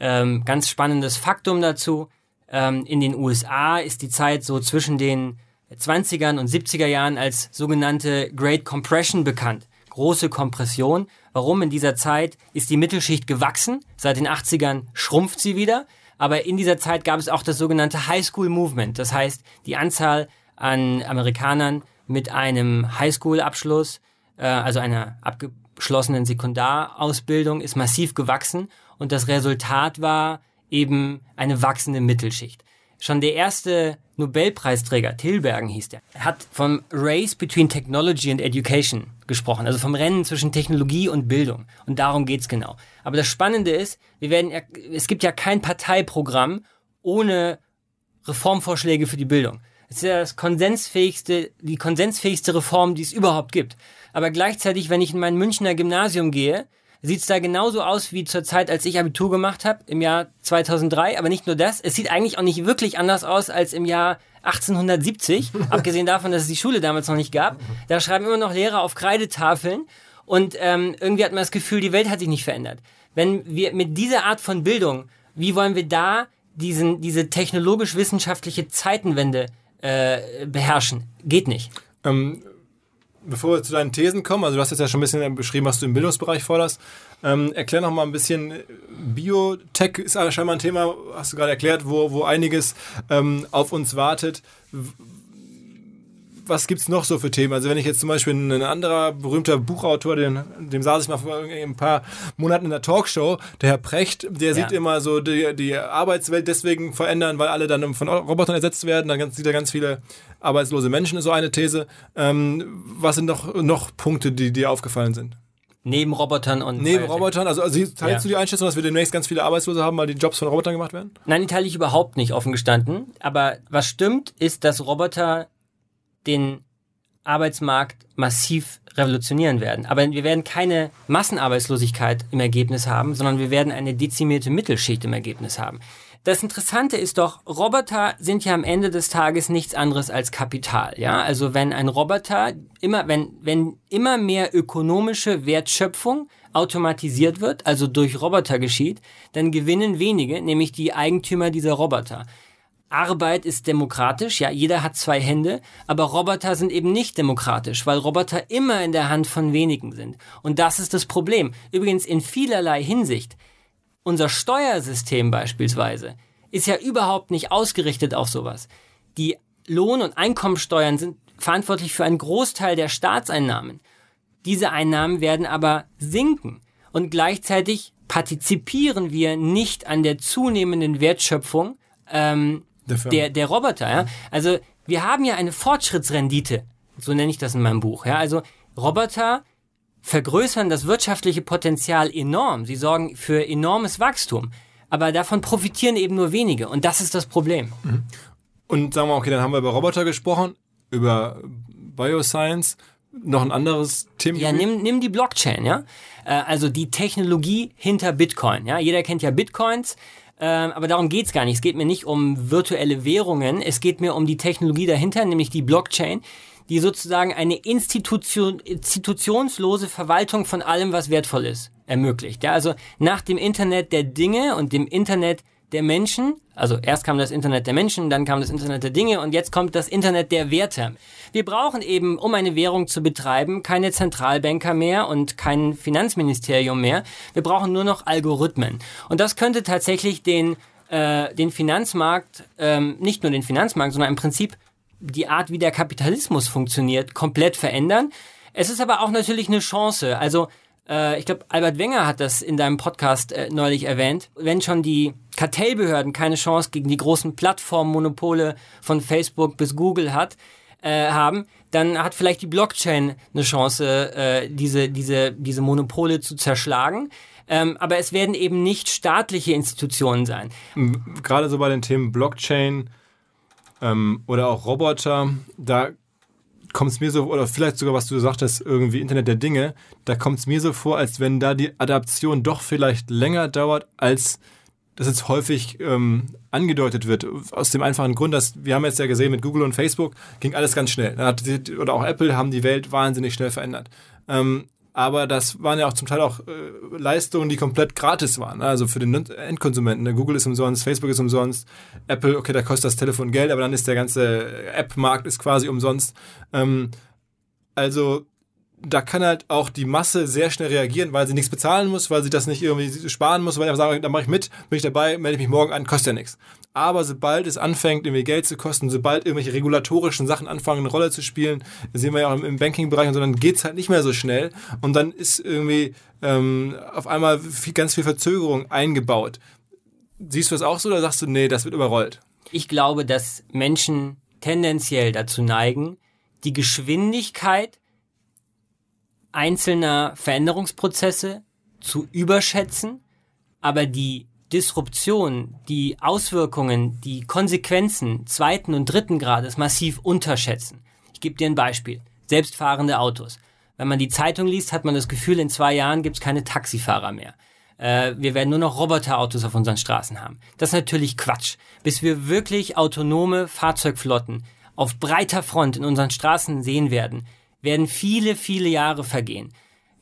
Speaker 3: Ähm, ganz spannendes Faktum dazu. Ähm, in den USA ist die Zeit so zwischen den 20ern und 70er Jahren als sogenannte Great Compression bekannt. Große Kompression. Warum? In dieser Zeit ist die Mittelschicht gewachsen. Seit den 80ern schrumpft sie wieder. Aber in dieser Zeit gab es auch das sogenannte High School Movement. Das heißt, die Anzahl an Amerikanern mit einem Highschool-Abschluss, äh, also einer abgeschlossenen Sekundarausbildung, ist massiv gewachsen. Und das Resultat war eben eine wachsende Mittelschicht. Schon der erste Nobelpreisträger, Tilbergen hieß der, hat vom Race between Technology and Education gesprochen, also vom Rennen zwischen Technologie und Bildung. Und darum geht's genau. Aber das Spannende ist, wir werden, es gibt ja kein Parteiprogramm ohne Reformvorschläge für die Bildung. Es ist ja das konsensfähigste, die konsensfähigste Reform, die es überhaupt gibt. Aber gleichzeitig, wenn ich in mein Münchner Gymnasium gehe, sieht's da genauso aus wie zur Zeit, als ich Abitur gemacht habe, im Jahr 2003. Aber nicht nur das, es sieht eigentlich auch nicht wirklich anders aus als im Jahr 1870, abgesehen davon, dass es die Schule damals noch nicht gab. Da schreiben immer noch Lehrer auf Kreidetafeln und ähm, irgendwie hat man das Gefühl, die Welt hat sich nicht verändert. Wenn wir mit dieser Art von Bildung, wie wollen wir da diesen, diese technologisch-wissenschaftliche Zeitenwende äh, beherrschen? Geht nicht.
Speaker 1: Ähm, bevor wir zu deinen Thesen kommen, also du hast jetzt ja schon ein bisschen beschrieben, was du im Bildungsbereich forderst. Ähm, erklär noch mal ein bisschen, Biotech ist scheinbar ein Thema, hast du gerade erklärt, wo, wo einiges ähm, auf uns wartet. Was gibt's noch so für Themen? Also wenn ich jetzt zum Beispiel ein anderer berühmter Buchautor, den, dem saß ich mal vor ein paar Monaten in der Talkshow, der Herr Precht, der sieht
Speaker 3: Ja.
Speaker 1: immer so die, die Arbeitswelt deswegen verändern, weil alle dann von Robotern ersetzt werden. Dann sieht er ganz viele arbeitslose Menschen, ist so eine These. Ähm, was sind noch, noch Punkte, die dir aufgefallen sind?
Speaker 3: Neben Robotern und
Speaker 1: Neben
Speaker 3: Biotech.
Speaker 1: Robotern, also, also teilst
Speaker 3: Ja.
Speaker 1: du die Einschätzung, dass wir demnächst ganz viele Arbeitslose haben, weil die Jobs von Robotern gemacht werden?
Speaker 3: Nein, die teile ich überhaupt nicht offen gestanden. Aber was stimmt, ist, dass Roboter den Arbeitsmarkt massiv revolutionieren werden. Aber wir werden keine Massenarbeitslosigkeit im Ergebnis haben, sondern wir werden eine dezimierte Mittelschicht im Ergebnis haben. Das Interessante ist doch, Roboter sind ja am Ende des Tages nichts anderes als Kapital, ja? Also wenn ein Roboter immer, wenn, wenn immer mehr ökonomische Wertschöpfung automatisiert wird, also durch Roboter geschieht, dann gewinnen wenige, nämlich die Eigentümer dieser Roboter. Arbeit ist demokratisch, ja, jeder hat zwei Hände, aber Roboter sind eben nicht demokratisch, weil Roboter immer in der Hand von wenigen sind. Und das ist das Problem. Übrigens in vielerlei Hinsicht. Unser Steuersystem beispielsweise ist ja überhaupt nicht ausgerichtet auf sowas. Die Lohn- und Einkommensteuern sind verantwortlich für einen Großteil der Staatseinnahmen. Diese Einnahmen werden aber sinken und gleichzeitig partizipieren wir nicht an der zunehmenden Wertschöpfung ähm, der, der Roboter. Ja? Also wir haben ja eine Fortschrittsrendite, so nenne ich das in meinem Buch. Ja? Also Roboter vergrößern das wirtschaftliche Potenzial enorm. Sie sorgen für enormes Wachstum. Aber davon profitieren eben nur wenige. Und das ist das Problem. Mhm.
Speaker 1: Und sagen wir, okay, dann haben wir über Roboter gesprochen, über Bioscience. Noch ein anderes Thema?
Speaker 3: Ja, nimm, nimm die Blockchain, ja. Äh, also die Technologie hinter Bitcoin. Ja, jeder kennt ja Bitcoins. Ähm, aber darum geht's gar nicht. Es geht mir nicht um virtuelle Währungen. Es geht mir um die Technologie dahinter, nämlich die Blockchain, die sozusagen eine Institution, institutionslose Verwaltung von allem, was wertvoll ist, ermöglicht. Ja, also nach dem Internet der Dinge und dem Internet der Menschen, also erst kam das Internet der Menschen, dann kam das Internet der Dinge und jetzt kommt das Internet der Werte. Wir brauchen eben, um eine Währung zu betreiben, keine Zentralbanker mehr und kein Finanzministerium mehr. Wir brauchen nur noch Algorithmen. Und das könnte tatsächlich den, äh, den Finanzmarkt, ähm, nicht nur den Finanzmarkt, sondern im Prinzip die Art, wie der Kapitalismus funktioniert, komplett verändern. Es ist aber auch natürlich eine Chance. Also äh, ich glaube, Albert Wenger hat das in deinem Podcast äh, neulich erwähnt. Wenn schon die Kartellbehörden keine Chance gegen die großen Plattformmonopole von Facebook bis Google hat, äh, haben, dann hat vielleicht die Blockchain eine Chance, äh, diese, diese, diese Monopole zu zerschlagen. Ähm, aber es werden eben nicht staatliche Institutionen sein.
Speaker 1: Gerade so bei den Themen Blockchain ähm, oder auch Roboter, da kommt es mir so, oder vielleicht sogar, was du sagtest, irgendwie Internet der Dinge, da kommt es mir so vor, als wenn da die Adaption doch vielleicht länger dauert, als das jetzt häufig ähm, angedeutet wird. Aus dem einfachen Grund, dass wir haben jetzt ja gesehen, mit Google und Facebook ging alles ganz schnell. Die, oder auch Apple haben die Welt wahnsinnig schnell verändert. Ähm, aber das waren ja auch zum Teil auch äh, Leistungen, die komplett gratis waren. Ne? Also für den Endkonsumenten. Ne? Google ist umsonst, Facebook ist umsonst, Apple, okay, da kostet das Telefon Geld, aber dann ist der ganze App-Markt ist quasi umsonst. Ähm, also da kann halt auch die Masse sehr schnell reagieren, weil sie nichts bezahlen muss, weil sie das nicht irgendwie sparen muss, weil ich sage, da mache ich mit, bin ich dabei, melde ich mich morgen an, kostet ja nichts. Aber sobald es anfängt, irgendwie Geld zu kosten, sobald irgendwelche regulatorischen Sachen anfangen, eine Rolle zu spielen, sehen wir ja auch im Banking-Bereich, und so, dann geht's halt nicht mehr so schnell und dann ist irgendwie ähm, auf einmal viel, ganz viel Verzögerung eingebaut. Siehst du das auch so oder sagst du, nee, das wird überrollt?
Speaker 3: Ich glaube, dass Menschen tendenziell dazu neigen, die Geschwindigkeit einzelner Veränderungsprozesse zu überschätzen, aber die Disruption, die Auswirkungen, die Konsequenzen zweiten und dritten Grades massiv unterschätzen. Ich gebe dir ein Beispiel. Selbstfahrende Autos. Wenn man die Zeitung liest, hat man das Gefühl, in zwei Jahren gibt es keine Taxifahrer mehr. Äh, wir werden nur noch Roboterautos auf unseren Straßen haben. Das ist natürlich Quatsch. Bis wir wirklich autonome Fahrzeugflotten auf breiter Front in unseren Straßen sehen werden, werden viele, viele Jahre vergehen.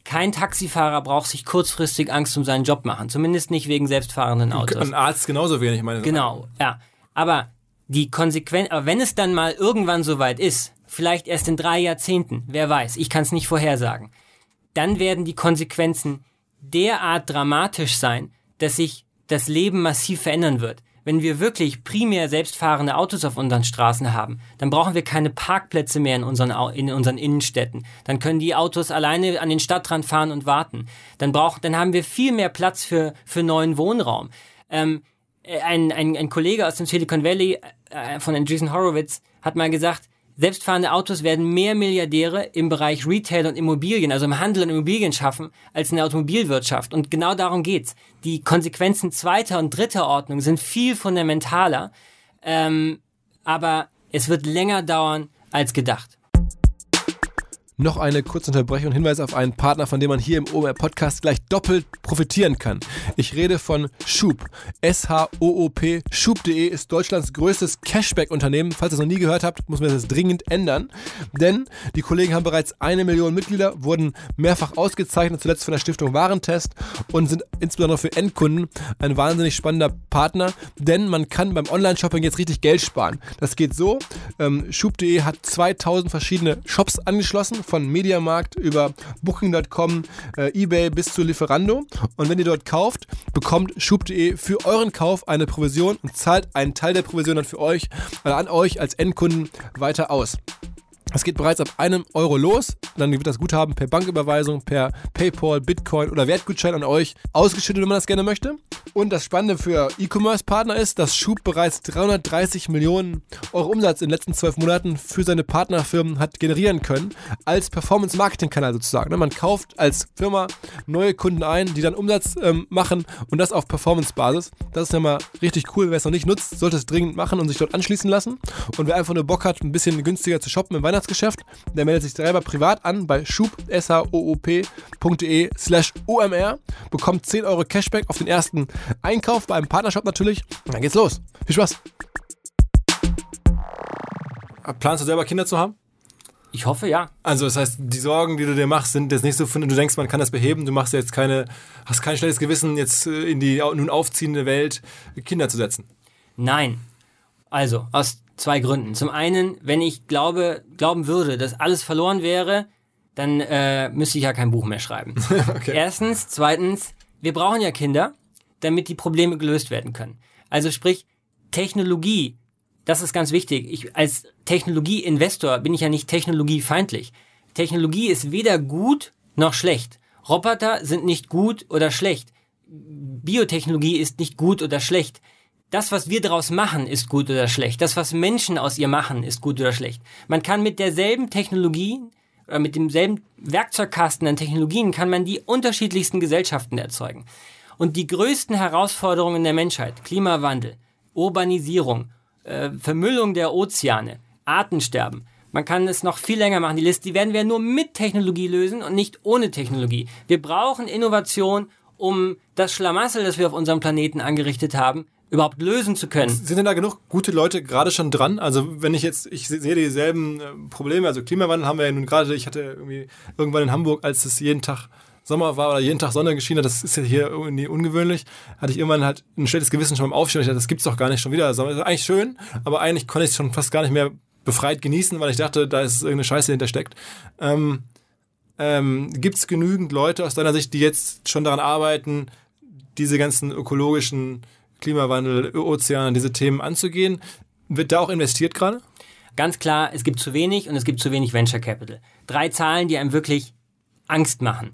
Speaker 3: Kein Taxifahrer braucht sich kurzfristig Angst um seinen Job machen, zumindest nicht wegen selbstfahrenden Autos.
Speaker 1: Ein Arzt genauso wenig, meine
Speaker 3: Genau, ja. Aber die Konsequenz, aber wenn es dann mal irgendwann soweit ist, vielleicht erst in drei Jahrzehnten, wer weiß, ich kann es nicht vorhersagen, dann werden die Konsequenzen derart dramatisch sein, dass sich das Leben massiv verändern wird. Wenn wir wirklich primär selbstfahrende Autos auf unseren Straßen haben, dann brauchen wir keine Parkplätze mehr in unseren, in unseren Innenstädten. Dann können die Autos alleine an den Stadtrand fahren und warten. Dann brauchen, dann haben wir viel mehr Platz für, für neuen Wohnraum. Ähm, ein, ein, ein Kollege aus dem Silicon Valley äh, von Andreessen Horowitz hat mal gesagt, Selbstfahrende Autos werden mehr Milliardäre im Bereich Retail und Immobilien, also im Handel und Immobilien schaffen, als in der Automobilwirtschaft. Und genau darum geht's. Die Konsequenzen zweiter und dritter Ordnung sind viel fundamentaler, ähm, aber es wird länger dauern als gedacht.
Speaker 1: Noch eine kurze Unterbrechung und Hinweis auf einen Partner, von dem man hier im OMR Podcast gleich doppelt profitieren kann. Ich rede von Schub. S-H-O-O-P. Schub.de ist Deutschlands größtes Cashback-Unternehmen. Falls ihr es noch nie gehört habt, muss man das dringend ändern. Denn die Kollegen haben bereits eine Million Mitglieder, wurden mehrfach ausgezeichnet, zuletzt von der Stiftung Warentest und sind insbesondere für Endkunden ein wahnsinnig spannender Partner, denn man kann beim Online-Shopping jetzt richtig Geld sparen. Das geht so. Ähm, Schub.de hat 2000 verschiedene Shops angeschlossen, von Mediamarkt über Booking.com, äh, eBay bis zu Lieferando. Und wenn ihr dort kauft, bekommt Schub.de für euren Kauf eine Provision und zahlt einen Teil der Provision dann für euch, äh, an euch als Endkunden weiter aus. Es geht bereits ab einem Euro los. Dann wird das Guthaben per Banküberweisung, per PayPal, Bitcoin oder Wertgutschein an euch ausgeschüttet, wenn man das gerne möchte. Und das Spannende für E-Commerce-Partner ist, dass Schub bereits 330 Millionen Euro Umsatz in den letzten zwölf Monaten für seine Partnerfirmen hat generieren können, als Performance-Marketing-Kanal sozusagen. Man kauft als Firma neue Kunden ein, die dann Umsatz ähm, machen und das auf Performance-Basis. Das ist ja mal richtig cool. Wer es noch nicht nutzt, sollte es dringend machen und sich dort anschließen lassen. Und wer einfach nur Bock hat, ein bisschen günstiger zu shoppen im Weihnachts Weihnachtsgeschäft. Der meldet sich selber privat an bei schub.de slash omr, bekommt 10 Euro Cashback auf den ersten Einkauf bei einem Partnershop natürlich. Und dann geht's los. Viel Spaß. Planst du selber Kinder zu haben?
Speaker 3: Ich hoffe ja.
Speaker 1: Also das heißt, die Sorgen, die du dir machst, sind jetzt nicht so, du denkst, man kann das beheben, du machst jetzt keine, hast kein schlechtes Gewissen, jetzt äh, in die nun aufziehende Welt Kinder zu setzen.
Speaker 3: Nein. Also, aus zwei Gründen. Zum einen, wenn ich glaube, glauben würde, dass alles verloren wäre, dann äh, müsste ich ja kein Buch mehr schreiben. okay. Erstens, zweitens, wir brauchen ja Kinder, damit die Probleme gelöst werden können. Also sprich, Technologie, das ist ganz wichtig. Ich als Technologieinvestor bin ich ja nicht technologiefeindlich. Technologie ist weder gut noch schlecht. Roboter sind nicht gut oder schlecht. Biotechnologie ist nicht gut oder schlecht das, was wir daraus machen, ist gut oder schlecht. Das, was Menschen aus ihr machen, ist gut oder schlecht. Man kann mit derselben Technologie oder mit demselben Werkzeugkasten an Technologien kann man die unterschiedlichsten Gesellschaften erzeugen. Und die größten Herausforderungen der Menschheit, Klimawandel, Urbanisierung, äh, Vermüllung der Ozeane, Artensterben, man kann es noch viel länger machen. Die Liste, die werden wir nur mit Technologie lösen und nicht ohne Technologie. Wir brauchen Innovation, um das Schlamassel, das wir auf unserem Planeten angerichtet haben, überhaupt lösen zu können.
Speaker 1: Sind denn da genug gute Leute gerade schon dran? Also wenn ich jetzt, ich sehe dieselben äh, Probleme, also Klimawandel haben wir ja nun gerade, ich hatte irgendwie irgendwann in Hamburg, als es jeden Tag Sommer war oder jeden Tag Sonne geschienen hat, das ist ja hier irgendwie ungewöhnlich, hatte ich irgendwann halt ein schlechtes Gewissen schon beim Aufstehen. Ich dachte, das gibt's doch gar nicht schon wieder. Sommer. Das ist eigentlich schön, aber eigentlich konnte ich es schon fast gar nicht mehr befreit genießen, weil ich dachte, da ist irgendeine Scheiße hintersteckt. Ähm, ähm, Gibt es genügend Leute aus deiner Sicht, die jetzt schon daran arbeiten, diese ganzen ökologischen Klimawandel, Ozean, diese Themen anzugehen. Wird da auch investiert gerade?
Speaker 3: Ganz klar, es gibt zu wenig und es gibt zu wenig Venture Capital. Drei Zahlen, die einem wirklich Angst machen.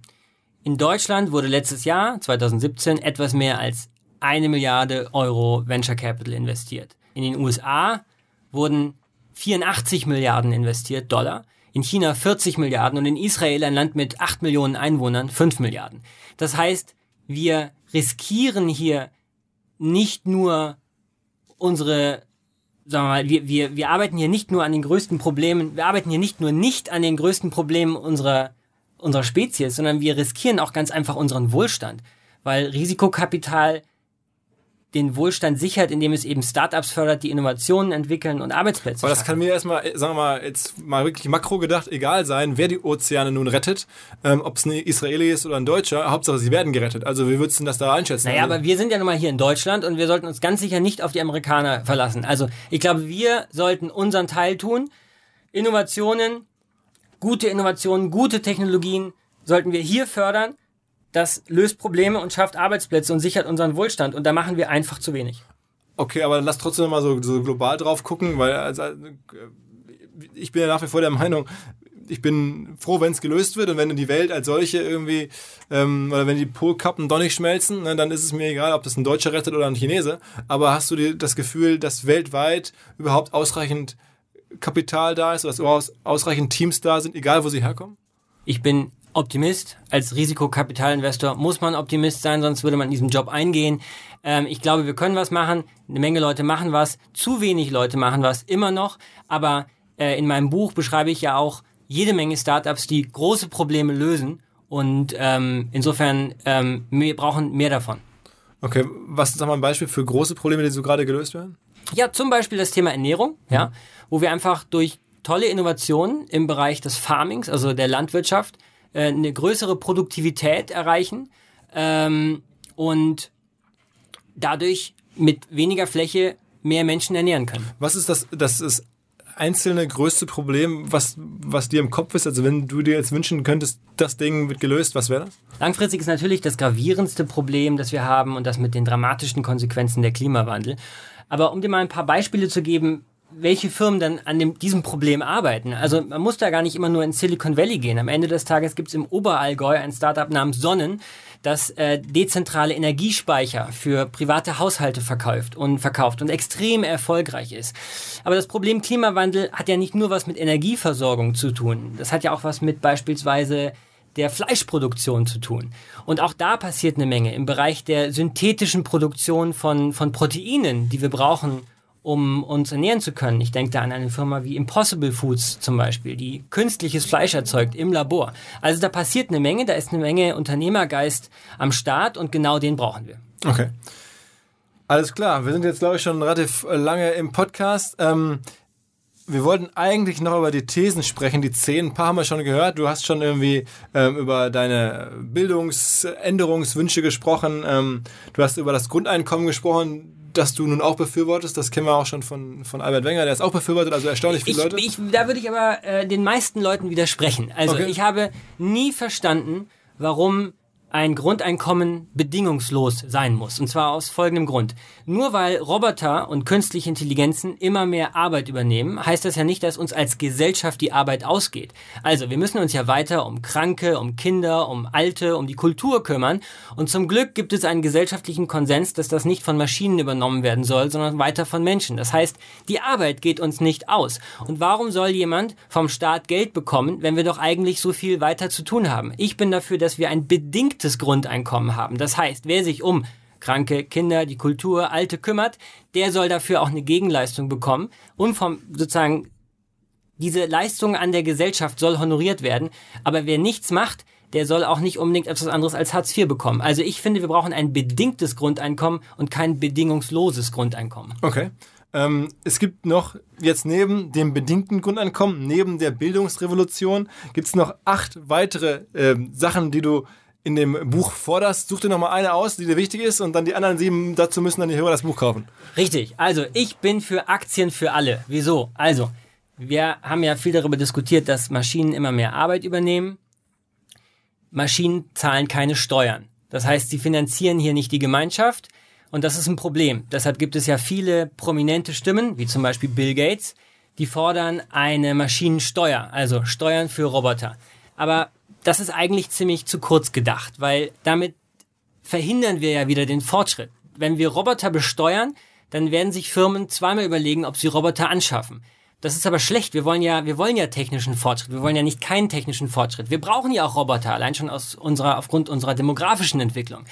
Speaker 3: In Deutschland wurde letztes Jahr, 2017, etwas mehr als eine Milliarde Euro Venture Capital investiert. In den USA wurden 84 Milliarden investiert, Dollar. In China 40 Milliarden und in Israel, ein Land mit 8 Millionen Einwohnern, 5 Milliarden. Das heißt, wir riskieren hier nicht nur unsere, sagen wir mal, wir, wir, wir arbeiten hier nicht nur an den größten Problemen, wir arbeiten hier nicht nur nicht an den größten Problemen unserer, unserer Spezies, sondern wir riskieren auch ganz einfach unseren Wohlstand. Weil Risikokapital den Wohlstand sichert, indem es eben Startups fördert, die Innovationen entwickeln und Arbeitsplätze
Speaker 1: Aber das kann mir erstmal, sagen wir mal, jetzt mal wirklich makro gedacht, egal sein, wer die Ozeane nun rettet, ähm, ob es ein Israeli ist oder ein Deutscher, Hauptsache sie werden gerettet. Also wie würdest du das da einschätzen?
Speaker 3: Naja,
Speaker 1: also,
Speaker 3: aber wir sind ja nun mal hier in Deutschland und wir sollten uns ganz sicher nicht auf die Amerikaner verlassen. Also ich glaube, wir sollten unseren Teil tun. Innovationen, gute Innovationen, gute Technologien sollten wir hier fördern das löst Probleme und schafft Arbeitsplätze und sichert unseren Wohlstand. Und da machen wir einfach zu wenig.
Speaker 1: Okay, aber lass trotzdem mal so, so global drauf gucken, weil also, ich bin ja nach wie vor der Meinung, ich bin froh, wenn es gelöst wird und wenn die Welt als solche irgendwie, ähm, oder wenn die Polkappen doch nicht schmelzen, ne, dann ist es mir egal, ob das ein Deutscher rettet oder ein Chinese. Aber hast du dir das Gefühl, dass weltweit überhaupt ausreichend Kapital da ist, dass ausreichend Teams da sind, egal wo sie herkommen?
Speaker 3: Ich bin Optimist. Als Risikokapitalinvestor muss man Optimist sein, sonst würde man in diesem Job eingehen. Ähm, ich glaube, wir können was machen. Eine Menge Leute machen was. Zu wenig Leute machen was, immer noch. Aber äh, in meinem Buch beschreibe ich ja auch jede Menge Startups, die große Probleme lösen Und ähm, insofern, ähm, wir brauchen mehr davon.
Speaker 1: Okay, was ist mal ein Beispiel für große Probleme, die so gerade gelöst werden?
Speaker 3: Ja, zum Beispiel das Thema Ernährung, mhm. ja, wo wir einfach durch tolle Innovationen im Bereich des Farmings, also der Landwirtschaft, äh, eine größere Produktivität erreichen ähm, und dadurch mit weniger Fläche mehr Menschen ernähren können.
Speaker 1: Was ist das, das ist einzelne größte Problem, was, was dir im Kopf ist? Also wenn du dir jetzt wünschen könntest, das Ding wird gelöst, was wäre das?
Speaker 3: Langfristig ist natürlich das gravierendste Problem, das wir haben und das mit den dramatischen Konsequenzen der Klimawandel. Aber um dir mal ein paar Beispiele zu geben, welche Firmen dann an dem, diesem Problem arbeiten. Also man muss da gar nicht immer nur in Silicon Valley gehen. Am Ende des Tages gibt es im Oberallgäu ein Startup namens Sonnen, das äh, dezentrale Energiespeicher für private Haushalte verkauft und verkauft und extrem erfolgreich ist. Aber das Problem Klimawandel hat ja nicht nur was mit Energieversorgung zu tun. Das hat ja auch was mit beispielsweise der Fleischproduktion zu tun. Und auch da passiert eine Menge im Bereich der synthetischen Produktion von, von Proteinen, die wir brauchen, um uns ernähren zu können. Ich denke da an eine Firma wie Impossible Foods zum Beispiel, die künstliches Fleisch erzeugt im Labor. Also da passiert eine Menge, da ist eine Menge Unternehmergeist am Start und genau den brauchen wir.
Speaker 1: Okay. Alles klar, wir sind jetzt, glaube ich, schon relativ lange im Podcast. Ähm, wir wollten eigentlich noch über die Thesen sprechen, die zehn. Ein paar haben wir schon gehört. Du hast schon irgendwie ähm, über deine Bildungsänderungswünsche gesprochen. Ähm, du hast über das Grundeinkommen gesprochen das du nun auch befürwortest. Das kennen wir auch schon von, von Albert Wenger, der ist auch befürwortet, also erstaunlich viele
Speaker 3: ich,
Speaker 1: Leute.
Speaker 3: Ich, da würde ich aber äh, den meisten Leuten widersprechen. Also okay. ich habe nie verstanden, warum ein Grundeinkommen bedingungslos sein muss. Und zwar aus folgendem Grund. Nur weil Roboter und künstliche Intelligenzen immer mehr Arbeit übernehmen, heißt das ja nicht, dass uns als Gesellschaft die Arbeit ausgeht. Also wir müssen uns ja weiter um Kranke, um Kinder, um Alte, um die Kultur kümmern. Und zum Glück gibt es einen gesellschaftlichen Konsens, dass das nicht von Maschinen übernommen werden soll, sondern weiter von Menschen. Das heißt, die Arbeit geht uns nicht aus. Und warum soll jemand vom Staat Geld bekommen, wenn wir doch eigentlich so viel weiter zu tun haben? Ich bin dafür, dass wir ein bedingt bedingtes Grundeinkommen haben. Das heißt, wer sich um kranke Kinder, die Kultur, Alte kümmert, der soll dafür auch eine Gegenleistung bekommen und vom sozusagen diese Leistung an der Gesellschaft soll honoriert werden. Aber wer nichts macht, der soll auch nicht unbedingt etwas anderes als Hartz IV bekommen. Also ich finde, wir brauchen ein bedingtes Grundeinkommen und kein bedingungsloses Grundeinkommen.
Speaker 1: Okay. Ähm, es gibt noch jetzt neben dem bedingten Grundeinkommen, neben der Bildungsrevolution, gibt es noch acht weitere äh, Sachen, die du in dem Buch forderst. Such dir nochmal eine aus, die dir wichtig ist und dann die anderen sieben, dazu müssen dann die Hörer das Buch kaufen.
Speaker 3: Richtig. Also, ich bin für Aktien für alle. Wieso? Also, wir haben ja viel darüber diskutiert, dass Maschinen immer mehr Arbeit übernehmen. Maschinen zahlen keine Steuern. Das heißt, sie finanzieren hier nicht die Gemeinschaft. Und das ist ein Problem. Deshalb gibt es ja viele prominente Stimmen, wie zum Beispiel Bill Gates, die fordern eine Maschinensteuer, also Steuern für Roboter. Aber das ist eigentlich ziemlich zu kurz gedacht, weil damit verhindern wir ja wieder den Fortschritt. Wenn wir Roboter besteuern, dann werden sich Firmen zweimal überlegen, ob sie Roboter anschaffen. Das ist aber schlecht. Wir wollen ja, wir wollen ja technischen Fortschritt. Wir wollen ja nicht keinen technischen Fortschritt. Wir brauchen ja auch Roboter, allein schon aus unserer, aufgrund unserer demografischen Entwicklung.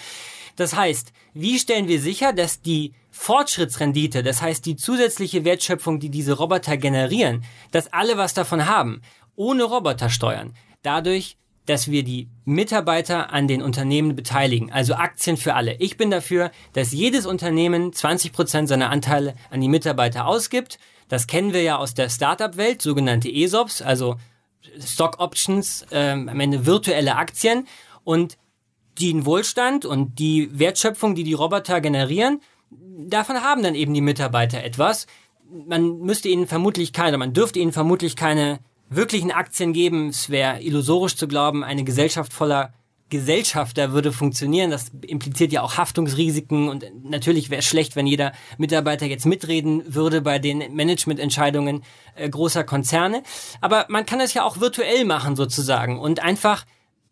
Speaker 3: Das heißt, wie stellen wir sicher, dass die Fortschrittsrendite, das heißt die zusätzliche Wertschöpfung, die diese Roboter generieren, dass alle was davon haben, ohne Roboter steuern, dadurch dass wir die Mitarbeiter an den Unternehmen beteiligen, also Aktien für alle. Ich bin dafür, dass jedes Unternehmen 20 Prozent seiner Anteile an die Mitarbeiter ausgibt. Das kennen wir ja aus der Startup-Welt, sogenannte ESOPs, also Stock Options, ähm, am Ende virtuelle Aktien. Und den Wohlstand und die Wertschöpfung, die die Roboter generieren, davon haben dann eben die Mitarbeiter etwas. Man müsste ihnen vermutlich keine, man dürfte ihnen vermutlich keine wirklichen Aktien geben. Es wäre illusorisch zu glauben, eine Gesellschaft voller Gesellschafter würde funktionieren. Das impliziert ja auch Haftungsrisiken und natürlich wäre es schlecht, wenn jeder Mitarbeiter jetzt mitreden würde bei den Managemententscheidungen äh, großer Konzerne. Aber man kann es ja auch virtuell machen sozusagen und einfach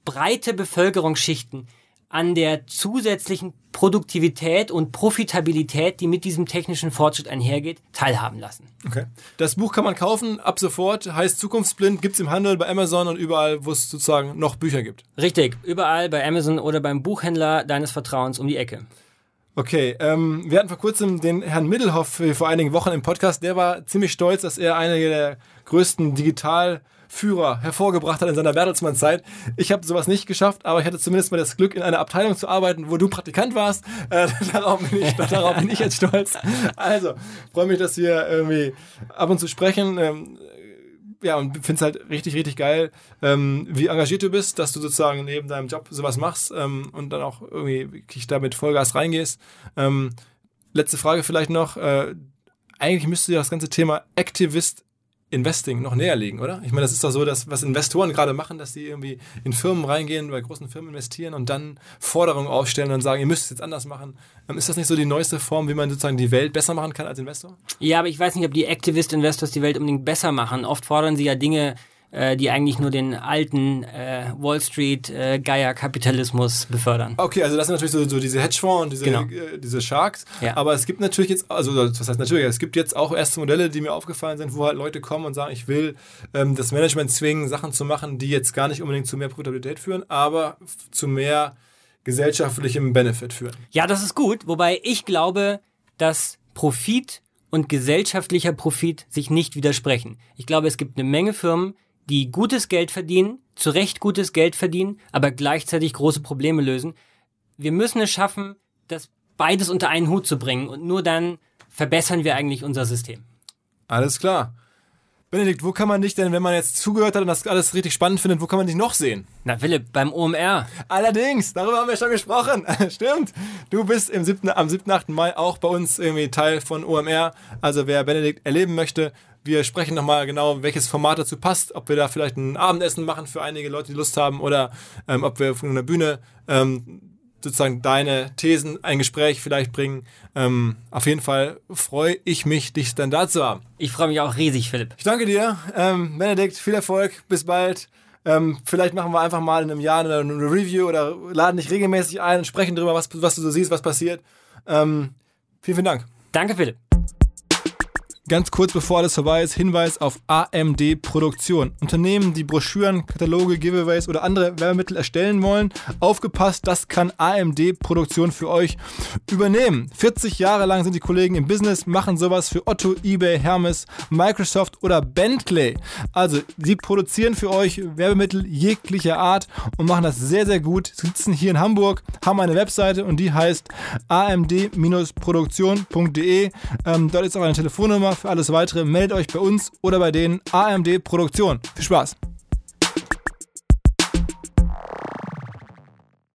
Speaker 3: breite Bevölkerungsschichten an der zusätzlichen Produktivität und Profitabilität, die mit diesem technischen Fortschritt einhergeht, teilhaben lassen.
Speaker 1: Okay. Das Buch kann man kaufen ab sofort, heißt Zukunftsblind, gibt es im Handel bei Amazon und überall, wo es sozusagen noch Bücher gibt.
Speaker 3: Richtig, überall bei Amazon oder beim Buchhändler deines Vertrauens um die Ecke.
Speaker 1: Okay, ähm, wir hatten vor kurzem den Herrn Middelhoff vor einigen Wochen im Podcast. Der war ziemlich stolz, dass er einige der größten Digital- Führer hervorgebracht hat in seiner Bertelsmann-Zeit. Ich habe sowas nicht geschafft, aber ich hatte zumindest mal das Glück, in einer Abteilung zu arbeiten, wo du Praktikant warst. Äh, darauf, bin ich, darauf bin ich jetzt stolz. Also, freue mich, dass wir irgendwie ab und zu sprechen. Ähm, ja, und finde es halt richtig, richtig geil, ähm, wie engagiert du bist, dass du sozusagen neben deinem Job sowas machst ähm, und dann auch irgendwie wirklich da mit Vollgas reingehst. Ähm, letzte Frage vielleicht noch. Äh, eigentlich müsste das ganze Thema Activist Investing noch näher liegen, oder? Ich meine, das ist doch so, dass was Investoren gerade machen, dass die irgendwie in Firmen reingehen, bei großen Firmen investieren und dann Forderungen aufstellen und sagen, ihr müsst es jetzt anders machen. Ähm, ist das nicht so die neueste Form, wie man sozusagen die Welt besser machen kann als Investor?
Speaker 3: Ja, aber ich weiß nicht, ob die Activist Investors die Welt unbedingt besser machen. Oft fordern sie ja Dinge, äh, die eigentlich nur den alten äh, Wall Street äh, Geier-Kapitalismus befördern.
Speaker 1: Okay, also das sind natürlich so, so diese Hedgefonds und diese,
Speaker 3: Genau.
Speaker 1: äh, diese Sharks.
Speaker 3: Ja.
Speaker 1: Aber es gibt natürlich jetzt, also was heißt natürlich, es gibt jetzt auch erste Modelle, die mir aufgefallen sind, wo halt Leute kommen und sagen, ich will ähm, das Management zwingen, Sachen zu machen, die jetzt gar nicht unbedingt zu mehr Profitabilität führen, aber zu mehr gesellschaftlichem Benefit führen.
Speaker 3: Ja, das ist gut, wobei ich glaube, dass Profit und gesellschaftlicher Profit sich nicht widersprechen. Ich glaube, es gibt eine Menge Firmen, die gutes Geld verdienen, zu Recht gutes Geld verdienen, aber gleichzeitig große Probleme lösen. Wir müssen es schaffen, das beides unter einen Hut zu bringen und nur dann verbessern wir eigentlich unser System.
Speaker 1: Alles klar. Benedikt, wo kann man dich denn, wenn man jetzt zugehört hat und das alles richtig spannend findet, wo kann man dich noch sehen?
Speaker 3: Na Philipp, beim OMR.
Speaker 1: Allerdings, darüber haben wir schon gesprochen. Stimmt. Du bist im 7., am 7., 8. Mai auch bei uns irgendwie Teil von OMR. Also wer Benedikt erleben möchte, wir sprechen nochmal genau, welches Format dazu passt, ob wir da vielleicht ein Abendessen machen für einige Leute, die Lust haben, oder ähm, ob wir von einer Bühne ähm, sozusagen deine Thesen, ein Gespräch vielleicht bringen. Ähm, auf jeden Fall freue ich mich, dich dann da zu haben.
Speaker 3: Ich freue mich auch riesig, Philipp.
Speaker 1: Ich danke dir, ähm, Benedikt, viel Erfolg, bis bald. Ähm, vielleicht machen wir einfach mal in einem Jahr eine, eine Review oder laden dich regelmäßig ein und sprechen darüber, was, was du so siehst, was passiert. Ähm, vielen, vielen Dank.
Speaker 3: Danke, Philipp.
Speaker 1: Ganz kurz bevor alles vorbei ist, Hinweis auf AMD Produktion. Unternehmen, die Broschüren, Kataloge, Giveaways oder andere Werbemittel erstellen wollen, aufgepasst, das kann AMD Produktion für euch übernehmen. 40 Jahre lang sind die Kollegen im Business, machen sowas für Otto, eBay, Hermes, Microsoft oder Bentley. Also, sie produzieren für euch Werbemittel jeglicher Art und machen das sehr, sehr gut. Sie sitzen hier in Hamburg, haben eine Webseite und die heißt amd-produktion.de. Ähm, dort ist auch eine Telefonnummer für alles weitere. Meldet euch bei uns oder bei denen AMD Produktion. Viel Spaß!